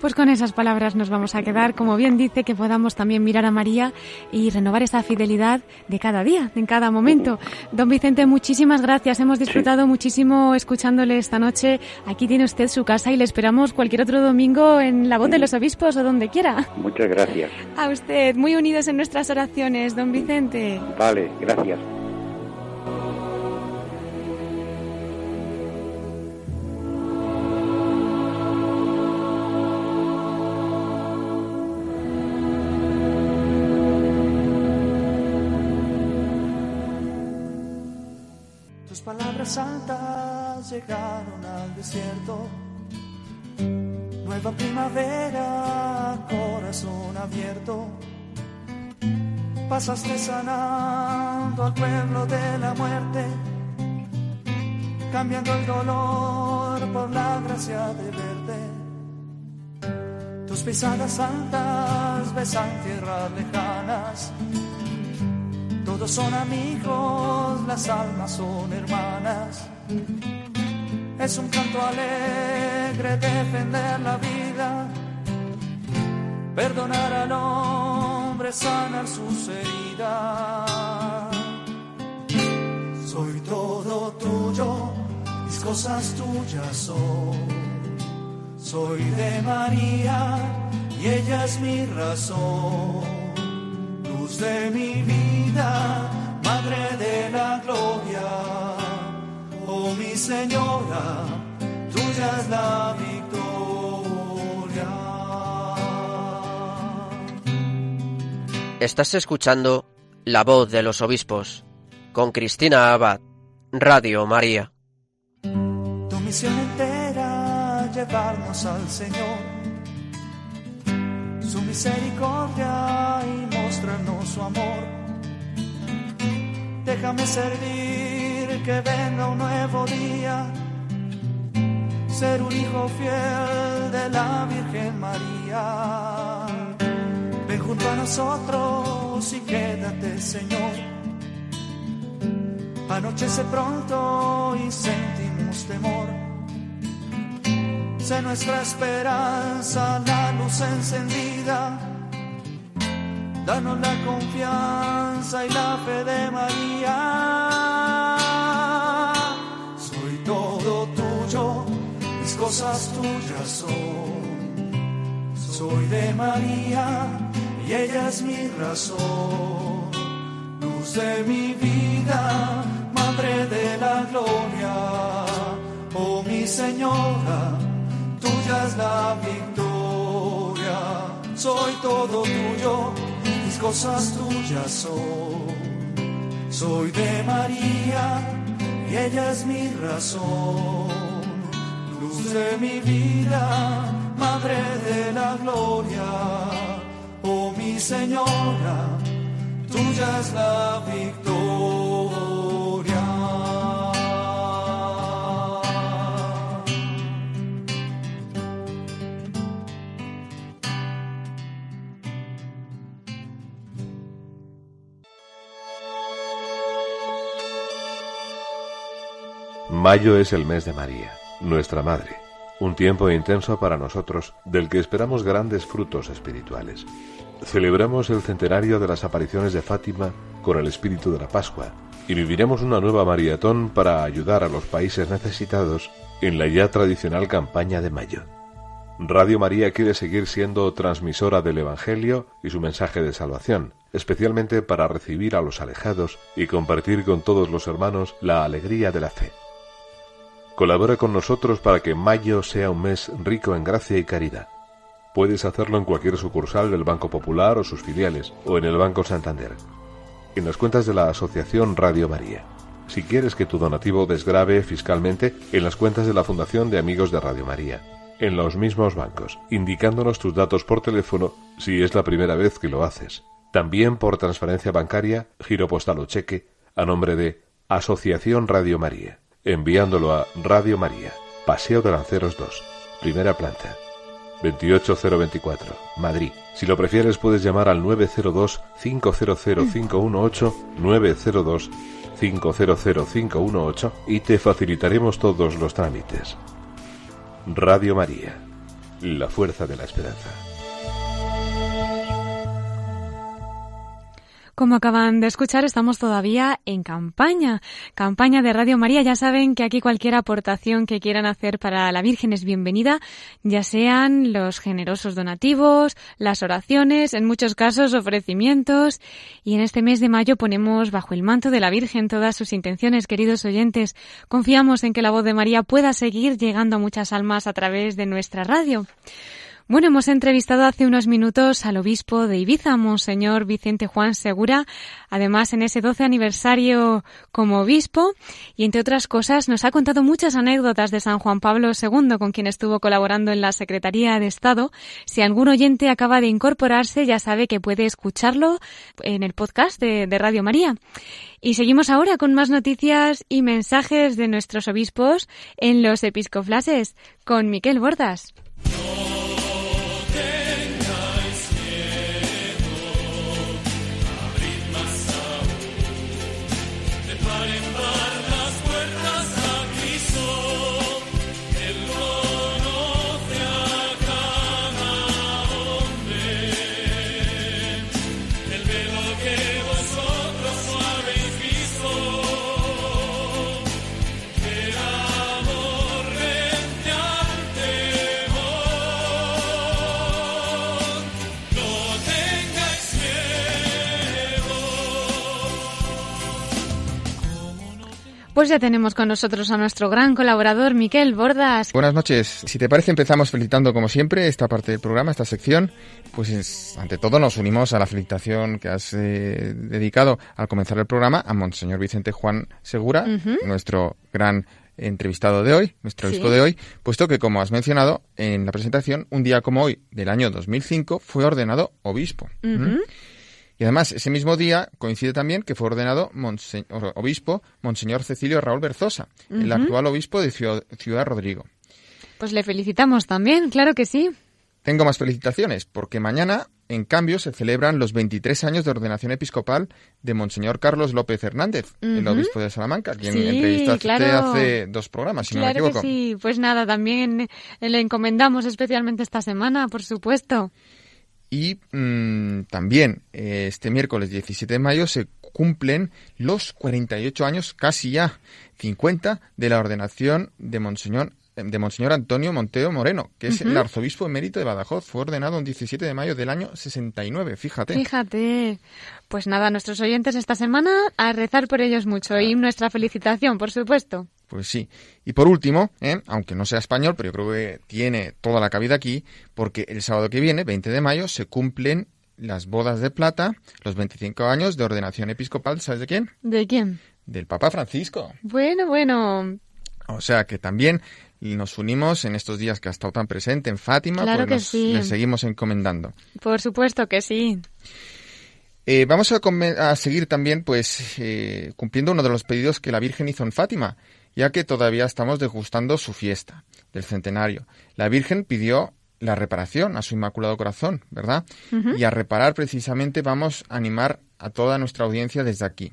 Pues con esas palabras nos vamos a quedar. Como bien dice, que podamos también mirar a María y renovar esa fidelidad de cada día, en cada momento. Don Vicente, muchísimas gracias. Hemos disfrutado muchísimo escuchándole esta noche. Aquí tiene usted su casa y le esperamos cualquier otro domingo en la voz de los obispos o donde quiera. Muchas gracias. A usted, muy unidos en nuestras oraciones, don Vicente. Vale, gracias. Desierto. Nueva primavera, corazón abierto. Pasaste sanando al pueblo de la muerte, cambiando el dolor por la gracia de verte. Tus pisadas santas besan tierras lejanas todos son amigos, las almas son hermanas. Es un canto alegre defender la vida, perdonar al hombre, sanar sus heridas. Soy todo tuyo, mis cosas tuyas son. Soy de María y ella es mi razón de mi vida, Madre de la Gloria, Señora, tuya es la victoria. Estás escuchando La voz de los obispos con Cristina Abad, Radio María. Tu misión entera, llevarnos al Señor su misericordia y mostrarnos su amor. Déjame servir, que venga un nuevo día, ser un hijo fiel de la Virgen María. Ven junto a nosotros y quédate, Señor. Anochece pronto y sentimos temor. Sé nuestra esperanza, la luz encendida. Danos la confianza y la fe de María. Soy todo tuyo, mis cosas tuyas son. Soy de María y ella es mi razón. Luz de mi vida, Madre de la Gloria. Oh mi Señora tuya es la victoria. Soy todo tuyo, cosas tuyas son. Soy de María y ella es mi razón. Luz de mi vida, Madre de la Gloria. Oh mi Señora, tuya es la victoria. Mayo es el mes de María, nuestra Madre, un tiempo intenso para nosotros del que esperamos grandes frutos espirituales. Celebramos el centenario de las apariciones de Fátima con el espíritu de la Pascua y viviremos una nueva maratón para ayudar a los países necesitados en la ya tradicional campaña de Mayo. Radio María quiere seguir siendo transmisora del Evangelio y su mensaje de salvación, especialmente para recibir a los alejados y compartir con todos los hermanos la alegría de la fe. Colabora con nosotros para que mayo sea un mes rico en gracia y caridad. Puedes hacerlo en cualquier sucursal del Banco Popular o sus filiales, o en el Banco Santander. En las cuentas de la Asociación Radio María. Si quieres que tu donativo desgrave fiscalmente, en las cuentas de la Fundación de Amigos de Radio María. En los mismos bancos, indicándonos tus datos por teléfono si es la primera vez que lo haces. También por transferencia bancaria, giro postal o cheque, a nombre de Asociación Radio María enviándolo a Radio María, Paseo de Lanceros 2, primera planta, 28024, Madrid. Si lo prefieres puedes llamar al 902-500-518, 902-500-518 y te facilitaremos todos los trámites. Radio María, la fuerza de la esperanza. Como acaban de escuchar, estamos todavía en campaña. Campaña de Radio María. Ya saben que aquí cualquier aportación que quieran hacer para la Virgen es bienvenida, ya sean los generosos donativos, las oraciones, en muchos casos ofrecimientos. Y en este mes de mayo ponemos bajo el manto de la Virgen todas sus intenciones, queridos oyentes. Confiamos en que la voz de María pueda seguir llegando a muchas almas a través de nuestra radio. Bueno, hemos entrevistado hace unos minutos al obispo de Ibiza, Monseñor Vicente Juan Segura, además en ese 12 aniversario como obispo, y entre otras cosas nos ha contado muchas anécdotas de San Juan Pablo II, con quien estuvo colaborando en la Secretaría de Estado. Si algún oyente acaba de incorporarse, ya sabe que puede escucharlo en el podcast de, Radio María. Y seguimos ahora con más noticias y mensajes de nuestros obispos en los episcoflases con Miquel Bordas. Pues ya tenemos con nosotros a nuestro gran colaborador, Miquel Bordas. Buenas noches. Si te parece, empezamos felicitando, como siempre, esta parte del programa, esta sección. Pues ante todo nos unimos a la felicitación que has eh, dedicado al comenzar el programa a Monseñor Vicente Juan Segura, nuestro gran entrevistado de hoy, nuestro obispo de hoy, puesto que, como has mencionado en la presentación, un día como hoy del año 2005 fue ordenado obispo. Y además, ese mismo día coincide también que fue ordenado obispo Monseñor Cecilio Raúl Berzosa, el actual obispo de Ciudad Rodrigo. Pues le felicitamos también, claro que sí. Tengo más felicitaciones, porque mañana en cambio, se celebran los 23 años de ordenación episcopal de Monseñor Carlos López Hernández, el obispo de Salamanca, quien sí, entrevistaste hace dos programas, si claro no me equivoco. Que sí, pues nada, también le encomendamos especialmente esta semana, por supuesto. Y mmm, también eh, este miércoles 17 de mayo se cumplen los 48 años, casi ya 50, de la ordenación de Monseñor de Monseñor Antonio Monteo Moreno, que es el arzobispo emérito de Badajoz. Fue ordenado el 17 de mayo del año 69, fíjate. Fíjate. Pues nada, nuestros oyentes esta semana a rezar por ellos mucho y nuestra felicitación, por supuesto. Pues sí. Y por último, ¿eh? aunque no sea español, pero yo creo que tiene toda la cabida aquí, porque el sábado que viene, 20 de mayo, se cumplen las bodas de plata, los 25 años de ordenación episcopal, ¿sabes de quién? ¿De quién? Del Papa Francisco. Bueno, bueno. O sea que también nos unimos en estos días que ha estado tan presente en Fátima, claro pues que nos, sí. le seguimos encomendando. Por supuesto que sí. Eh, vamos a, a, seguir también, pues, eh, cumpliendo uno de los pedidos que la Virgen hizo en Fátima, ya que todavía estamos degustando su fiesta del centenario. La Virgen pidió la reparación a su Inmaculado Corazón, ¿verdad? Uh -huh. Y a reparar precisamente vamos a animar a toda nuestra audiencia desde aquí.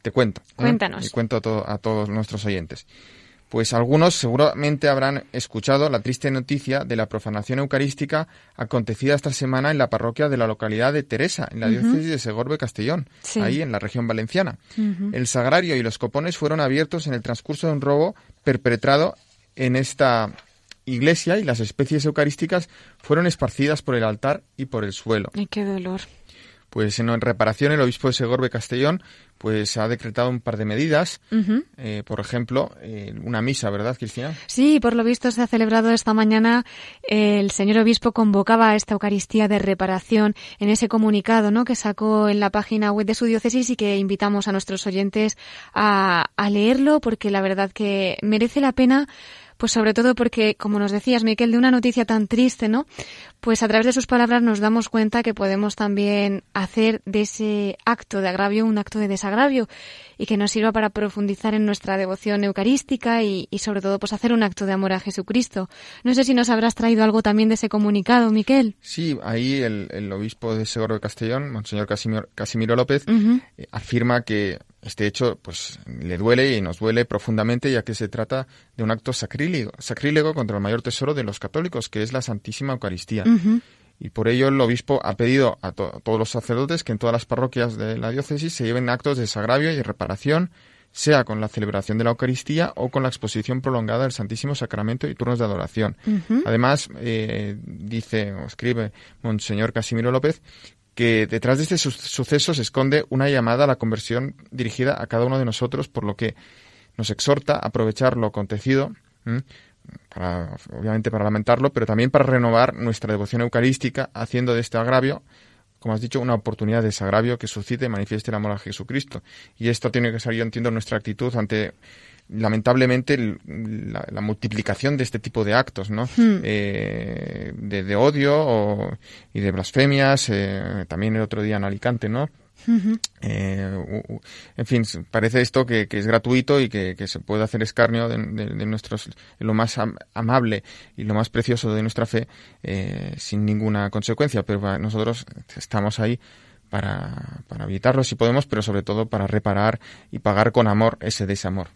Te cuento. Cuéntanos. ¿eh? Y cuento a, to a todos nuestros oyentes. Pues algunos seguramente habrán escuchado la triste noticia de la profanación eucarística acontecida esta semana en la parroquia de la localidad de Teresa, en la uh -huh. diócesis de Segorbe Castellón, sí. ahí en la región valenciana. Uh -huh. El sagrario y los copones fueron abiertos en el transcurso de un robo perpetrado en esta iglesia y las especies eucarísticas fueron esparcidas por el altar y por el suelo. Ay, qué dolor. Pues en reparación el obispo de Segorbe Castellón pues ha decretado un par de medidas, uh -huh. eh, por ejemplo, eh, una misa, ¿verdad, Cristina? Sí, por lo visto se ha celebrado esta mañana. Eh, el señor obispo convocaba a esta Eucaristía de reparación en ese comunicado, ¿no? Que sacó en la página web de su diócesis y que invitamos a nuestros oyentes a, a leerlo porque la verdad que merece la pena pues sobre todo porque, como nos decías, Miquel, de una noticia tan triste, ¿no? Pues a través de sus palabras nos damos cuenta que podemos también hacer de ese acto de agravio un acto de desagravio y que nos sirva para profundizar en nuestra devoción eucarística y, y sobre todo pues hacer un acto de amor a Jesucristo. No sé si nos habrás traído algo también de ese comunicado, Miquel. Sí, ahí el, el obispo de Seguro de Castellón, Monseñor Casimiro, Casimiro López, uh -huh. eh, afirma que este hecho pues le duele y nos duele profundamente ya que se trata de un acto sacrílego, sacrílego contra el mayor tesoro de los católicos, que es la Santísima Eucaristía. Uh -huh. Y por ello el obispo ha pedido a, to a, todos los sacerdotes que en todas las parroquias de la diócesis se lleven actos de desagravio y reparación, sea con la celebración de la Eucaristía o con la exposición prolongada del Santísimo Sacramento y turnos de adoración. Uh -huh. Además, eh, dice o escribe Monseñor Casimiro López que detrás de este su suceso se esconde una llamada a la conversión dirigida a cada uno de nosotros, por lo que nos exhorta a aprovechar lo acontecido, para, obviamente para lamentarlo, pero también para renovar nuestra devoción eucarística, haciendo de este agravio, como has dicho, una oportunidad de desagravio que suscite y manifieste el amor a Jesucristo. Y esto tiene que ser, yo entiendo, nuestra actitud ante lamentablemente la, la, multiplicación de este tipo de actos, ¿no? Hmm. Eh, de, de, odio o, y de blasfemias, eh, también el otro día en Alicante, ¿no? Uh -huh. eh, en fin, parece esto que, que es gratuito y que, que, se puede hacer escarnio de, de, de nuestros, lo más am amable y lo más precioso de nuestra fe eh, sin ninguna consecuencia, pero nosotros estamos ahí para, para evitarlo si podemos, pero sobre todo para reparar y pagar con amor ese desamor.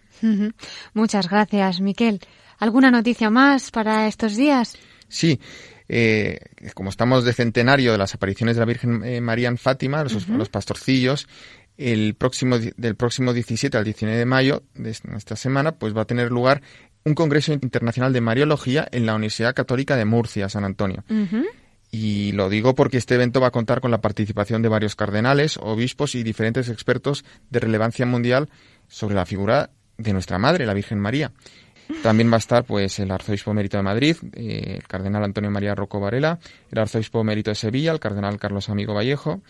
Muchas gracias, Miquel. ¿Alguna noticia más para estos días? Sí, eh, como estamos de centenario de las apariciones de la Virgen eh, María en Fátima, los, uh -huh. los pastorcillos, el próximo, del próximo 17 al 19 de mayo de esta semana, pues va a tener lugar un Congreso Internacional de Mariología en la Universidad Católica de Murcia, San Antonio. Uh -huh. Y lo digo porque este evento va a contar con la participación de varios cardenales, obispos y diferentes expertos de relevancia mundial sobre la figura de nuestra Madre, la Virgen María. También va a estar pues el arzobispo emérito de Madrid, eh, el cardenal Antonio María Rocco Varela, el arzobispo emérito de Sevilla, el cardenal Carlos Amigo Vallejo,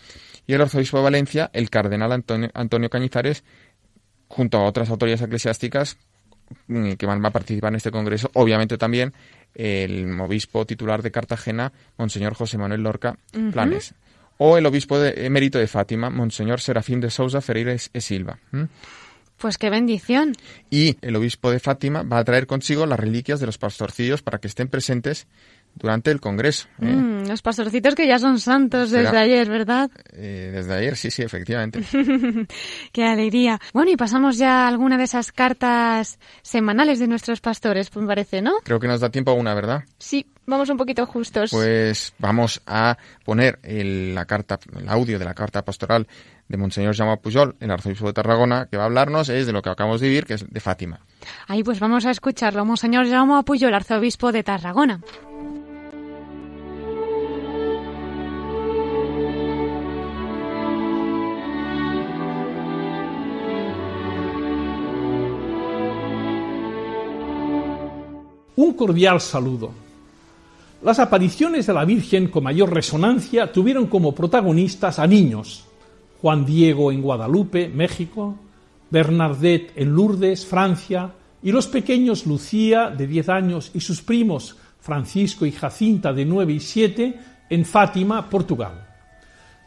y el arzobispo de Valencia, el cardenal Antonio, Antonio Cañizares, junto a otras autoridades eclesiásticas mm, que van a participar en este congreso, obviamente también el obispo titular de Cartagena, Monseñor José Manuel Lorca uh -huh. Planes, o el obispo de, emérito de Fátima, Monseñor Serafín de Sousa Ferreira e Silva. ¿Mm? Pues qué bendición. Y el obispo de Fátima va a traer consigo las reliquias de los pastorcillos para que estén presentes durante el Congreso. ¿eh? Mm, los pastorcitos que ya son santos desde ayer, ¿verdad? Eh, desde ayer, sí, sí, efectivamente. Qué alegría. Bueno, y pasamos ya a alguna de esas cartas semanales de nuestros pastores, me parece, ¿no? Creo que nos da tiempo a una, ¿verdad? Sí, vamos un poquito justos. Pues vamos a poner el, la carta, el audio de la carta pastoral de Monseñor Jaume Pujol, el arzobispo de Tarragona, que va a hablarnos es de lo que acabamos de vivir, que es de Fátima. Ahí pues vamos a escucharlo. Monseñor Jaume Pujol, arzobispo de Tarragona. Un cordial saludo. Las apariciones de la Virgen con mayor resonancia tuvieron como protagonistas a niños. Juan Diego en Guadalupe, México, Bernadette en Lourdes, Francia, y los pequeños Lucía, de 10 años, y sus primos Francisco y Jacinta, de 9 y 7, en Fátima, Portugal.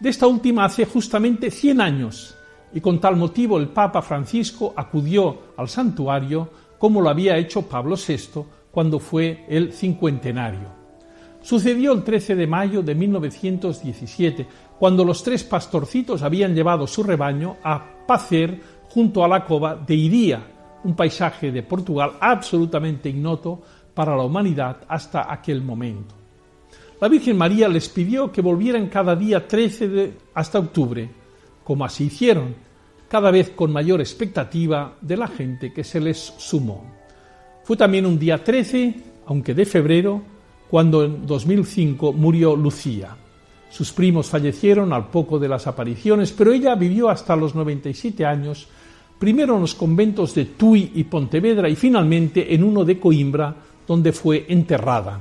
De esta última hace justamente 100 años, y con tal motivo el Papa Francisco acudió al santuario como lo había hecho Pablo VI cuando fue el cincuentenario. Sucedió el 13 de mayo de 1917, cuando los tres pastorcitos habían llevado su rebaño a pacer junto a la cova de Iría, un paisaje de Portugal absolutamente ignoto para la humanidad hasta aquel momento. La Virgen María les pidió que volvieran cada día 13 de, hasta octubre, como así hicieron, cada vez con mayor expectativa de la gente que se les sumó. Fue también un día 13, aunque de febrero, cuando en 2005 murió Lucía. Sus primos fallecieron al poco de las apariciones, pero ella vivió hasta los 97 años, primero en los conventos de Tui y Pontevedra y finalmente en uno de Coimbra, donde fue enterrada.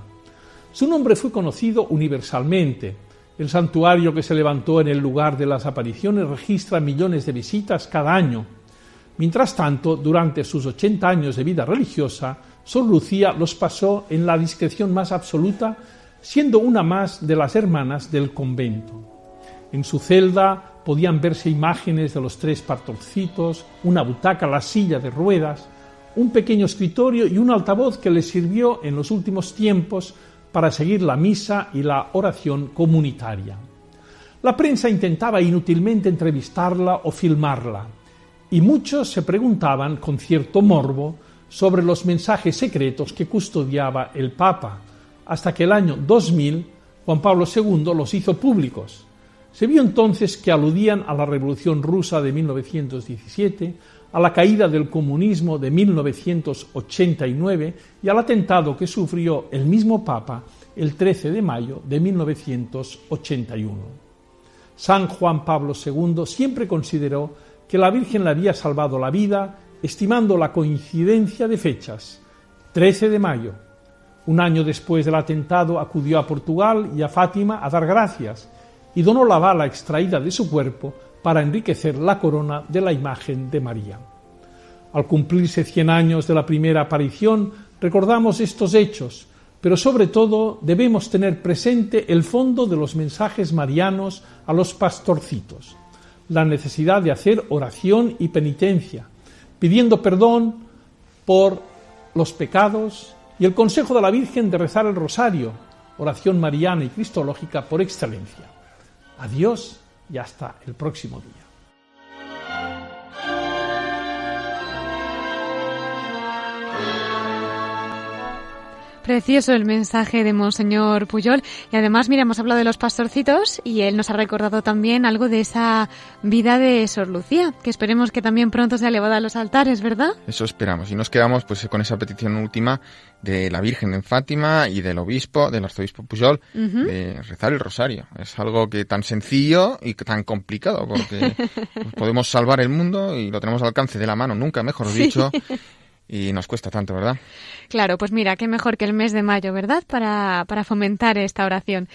Su nombre fue conocido universalmente. El santuario que se levantó en el lugar de las apariciones registra millones de visitas cada año. Mientras tanto, durante sus 80 años de vida religiosa, Sor Lucía los pasó en la discreción más absoluta, siendo una más de las hermanas del convento. En su celda podían verse imágenes de los tres pastorcitos, una butaca, la silla de ruedas, un pequeño escritorio y un altavoz que les sirvió en los últimos tiempos para seguir la misa y la oración comunitaria. La prensa intentaba inútilmente entrevistarla o filmarla y muchos se preguntaban con cierto morbo sobre los mensajes secretos que custodiaba el Papa, hasta que el año 2000 Juan Pablo II los hizo públicos. Se vio entonces que aludían a la Revolución rusa de 1917, a la caída del comunismo de 1989 y al atentado que sufrió el mismo Papa el 13 de mayo de 1981. San Juan Pablo II siempre consideró que la Virgen le había salvado la vida, estimando la coincidencia de fechas. 13 de mayo. Un año después del atentado acudió a Portugal y a Fátima a dar gracias y donó la bala extraída de su cuerpo para enriquecer la corona de la imagen de María. Al cumplirse 100 años de la primera aparición, recordamos estos hechos, pero sobre todo debemos tener presente el fondo de los mensajes marianos a los pastorcitos la necesidad de hacer oración y penitencia, pidiendo perdón por los pecados y el consejo de la Virgen de rezar el rosario, oración mariana y cristológica por excelencia. Adiós y hasta el próximo día. Precioso el mensaje de Monseñor Puyol. Y además, mira, hemos hablado de los pastorcitos y él nos ha recordado también algo de esa vida de Sor Lucía, que esperemos que también pronto sea elevada a los altares, ¿verdad? Eso esperamos. Y nos quedamos pues con esa petición última de la Virgen en Fátima y del obispo, del arzobispo Puyol, de rezar el rosario. Es algo que tan sencillo y tan complicado, porque podemos salvar el mundo y lo tenemos al alcance de la mano, nunca mejor dicho y nos cuesta tanto, ¿verdad? Claro, pues mira, qué mejor que el mes de mayo, ¿verdad? Para, para fomentar esta oración.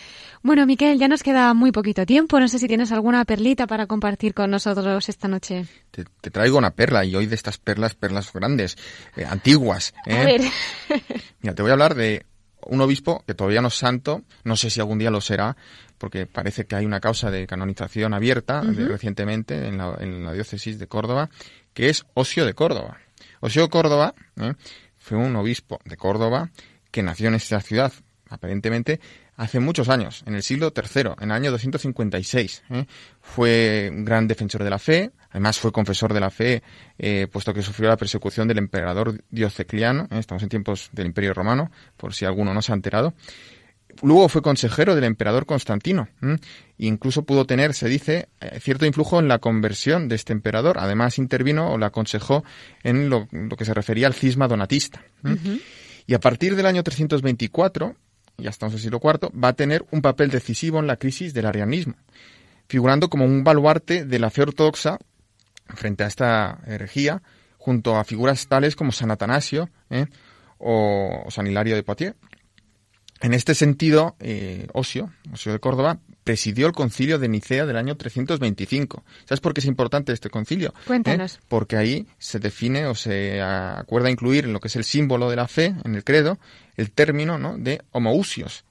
Bueno, Miquel, ya nos queda muy poquito tiempo. No sé si tienes alguna perlita para compartir con nosotros esta noche. Te, traigo una perla y hoy de estas perlas, perlas grandes, eh, antiguas. ¿eh? A ver. mira, te voy a hablar de un obispo que todavía no es santo, no sé si algún día lo será, porque parece que hay una causa de canonización abierta recientemente en la, en la diócesis de Córdoba, que es Osio de Córdoba. Osio Córdoba ¿eh? fue un obispo de Córdoba que nació en esta ciudad aparentemente hace muchos años, en el siglo III, en el año 256. ¿eh? Fue un gran defensor de la fe, además fue confesor de la fe, eh, puesto que sufrió la persecución del emperador Diocleciano, ¿eh? estamos en tiempos del Imperio Romano, por si alguno no se ha enterado. Luego fue consejero del emperador Constantino. e incluso pudo tener, se dice, cierto influjo en la conversión de este emperador. Además intervino o le aconsejó en lo, que se refería al cisma donatista. Y a partir del año 324, ya estamos en el siglo IV, va a tener un papel decisivo en la crisis del arianismo, figurando como un baluarte de la fe ortodoxa frente a esta herejía, junto a figuras tales como San Atanasio ¿eh? o San Hilario de Poitiers. En este sentido, eh, Osio, Osio de Córdoba, presidió el concilio de Nicea del año 325. ¿Sabes por qué es importante este concilio? Cuéntanos. ¿Eh? Porque ahí se define o se acuerda incluir en lo que es el símbolo de la fe, en el credo, el término ¿no? de homousios,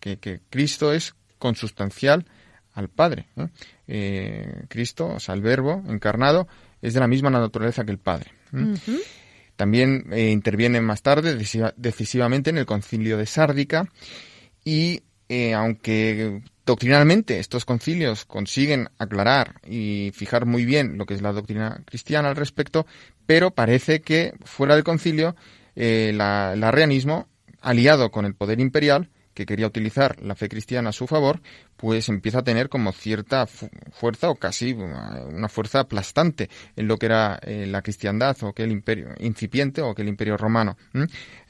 que, Cristo es consustancial al Padre. Eh, Cristo, o sea, el Verbo encarnado, es de la misma naturaleza que el Padre. También eh, interviene más tarde decisivamente en el concilio de Sárdica y aunque Doctrinalmente, estos concilios consiguen aclarar y fijar muy bien lo que es la doctrina cristiana al respecto, pero parece que fuera del concilio eh, el arrianismo, aliado con el poder imperial, que quería utilizar la fe cristiana a su favor, pues empieza a tener como cierta fuerza o casi una fuerza aplastante en lo que era eh, la cristiandad o aquel imperio incipiente o aquel imperio romano.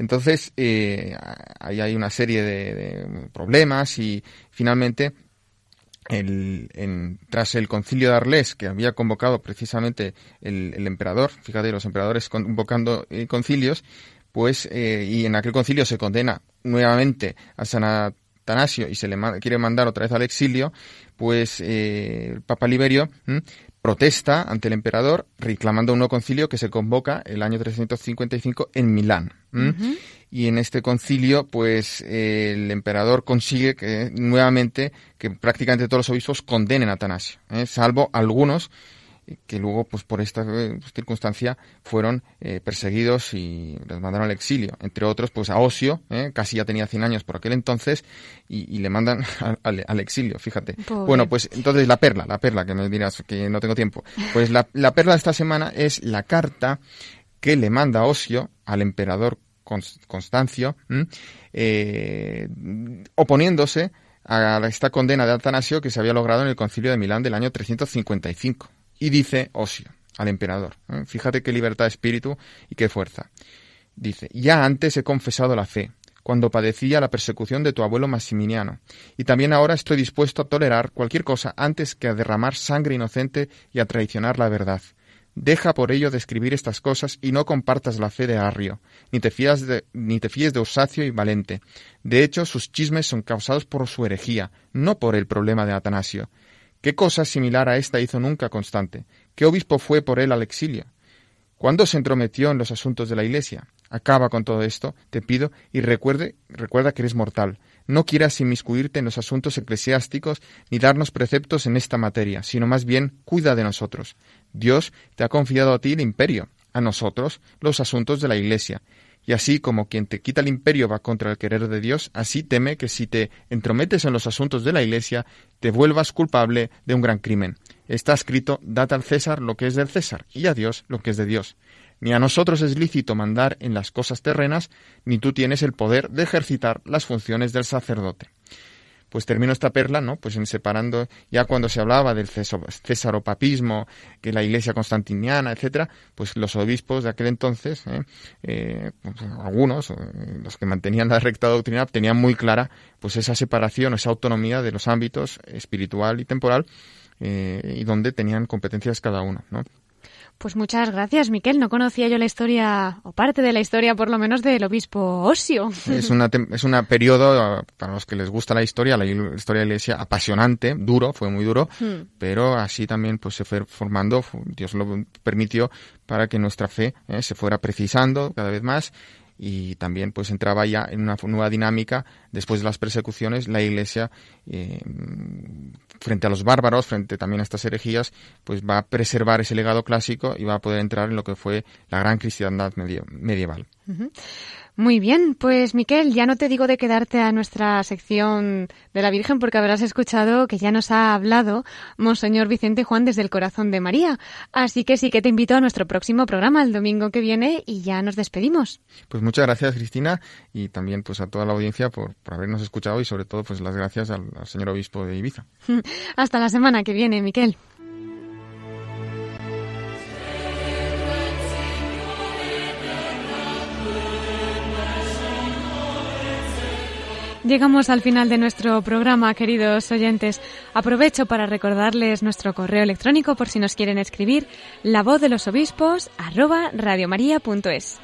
Entonces, eh, ahí hay una serie de, problemas y finalmente el, tras el concilio de Arles, que había convocado precisamente el, emperador, fíjate, los emperadores convocando eh, concilios, pues, y en aquel concilio se condena nuevamente a San Atanasio y se le quiere mandar otra vez al exilio, pues eh, el Papa Liberio protesta ante el emperador reclamando un nuevo concilio que se convoca el año 355 en Milán. Y en este concilio, pues el emperador consigue que nuevamente que prácticamente todos los obispos condenen a Atanasio, ¿eh? salvo algunos que luego, pues por esta eh, circunstancia, fueron eh, perseguidos y les mandaron al exilio. Entre otros, pues a Osio, eh, casi ya tenía 100 años por aquel entonces, y, le mandan al, exilio, fíjate. Bueno, pues entonces la perla, la perla, que me dirás que no tengo tiempo. Pues la, perla de esta semana es la carta que le manda Osio al emperador Constancio, oponiéndose a esta condena de Atanasio que se había logrado en el concilio de Milán del año 355. Y dice Osio al emperador, ¿eh? fíjate qué libertad de espíritu y qué fuerza. Dice, ya antes he confesado la fe, cuando padecía la persecución de tu abuelo Maximiliano, y también ahora estoy dispuesto a tolerar cualquier cosa antes que a derramar sangre inocente y a traicionar la verdad. Deja por ello de escribir estas cosas y no compartas la fe de Arrio, ni te, fías de, ni te fíes de Osacio y Valente. De hecho, sus chismes son causados por su herejía, no por el problema de Atanasio. ¿Qué cosa similar a esta hizo nunca Constante? ¿Qué obispo fue por él al exilio? ¿Cuándo se entrometió en los asuntos de la Iglesia? Acaba con todo esto, te pido, y recuerde, recuerda que eres mortal. No quieras inmiscuirte en los asuntos eclesiásticos ni darnos preceptos en esta materia, sino más bien cuida de nosotros. Dios te ha confiado a ti el imperio, a nosotros los asuntos de la Iglesia, y así como quien te quita el imperio va contra el querer de Dios, así teme que si te entrometes en los asuntos de la Iglesia, te vuelvas culpable de un gran crimen. Está escrito, dad al César lo que es del César, y a Dios lo que es de Dios. Ni a nosotros es lícito mandar en las cosas terrenas, ni tú tienes el poder de ejercitar las funciones del sacerdote pues terminó esta perla, ¿no? Pues en separando, ya cuando se hablaba del césaropapismo, que la iglesia constantiniana, etcétera, pues los obispos de aquel entonces, ¿eh? Eh, pues algunos, eh, los que mantenían la recta doctrina, tenían muy clara pues esa separación, esa autonomía de los ámbitos espiritual y temporal, y donde tenían competencias cada uno, ¿no? Pues muchas gracias, Miquel. No conocía yo la historia, o parte de la historia por lo menos, del obispo Osio. Es una, es una periodo, para los que les gusta la historia, la historia de la iglesia, apasionante, duro, fue muy duro, hmm. pero así también pues se fue formando, Dios lo permitió para que nuestra fe eh, se fuera precisando cada vez más y también pues entraba ya en una nueva dinámica después de las persecuciones la iglesia eh, frente a los bárbaros frente también a estas herejías pues va a preservar ese legado clásico y va a poder entrar en lo que fue la gran cristiandad medieval Muy bien, pues Miquel, ya no te digo de quedarte a nuestra sección de la Virgen porque habrás escuchado que ya nos ha hablado Monseñor Vicente Juan desde el corazón de María. Así que sí que te invito a nuestro próximo programa el domingo que viene y ya nos despedimos. Pues muchas gracias Cristina y también pues a toda la audiencia por, habernos escuchado y sobre todo pues las gracias al, al señor obispo de Ibiza. Hasta la semana que viene, Miquel. Llegamos al final de nuestro programa, queridos oyentes. Aprovecho para recordarles nuestro correo electrónico por si nos quieren escribir, la voz de los obispos arroba radiomaria.es.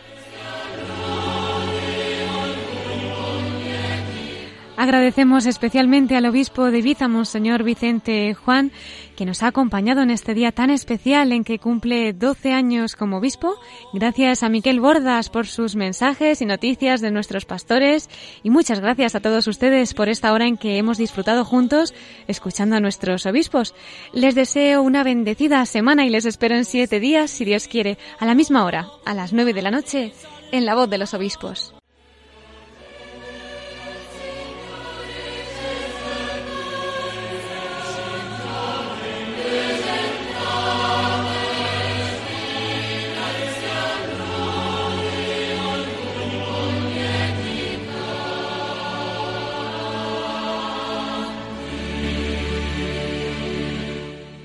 Agradecemos especialmente al obispo de Ibiza, Monseñor Vicente Juan, que nos ha acompañado en este día tan especial en que cumple 12 años como obispo. Gracias a Miquel Bordas por sus mensajes y noticias de nuestros pastores. Y muchas gracias a todos ustedes por esta hora en que hemos disfrutado juntos escuchando a nuestros obispos. Les deseo una bendecida semana y les espero en siete días, si Dios quiere, a la misma hora, a las nueve de la noche, en la voz de los obispos.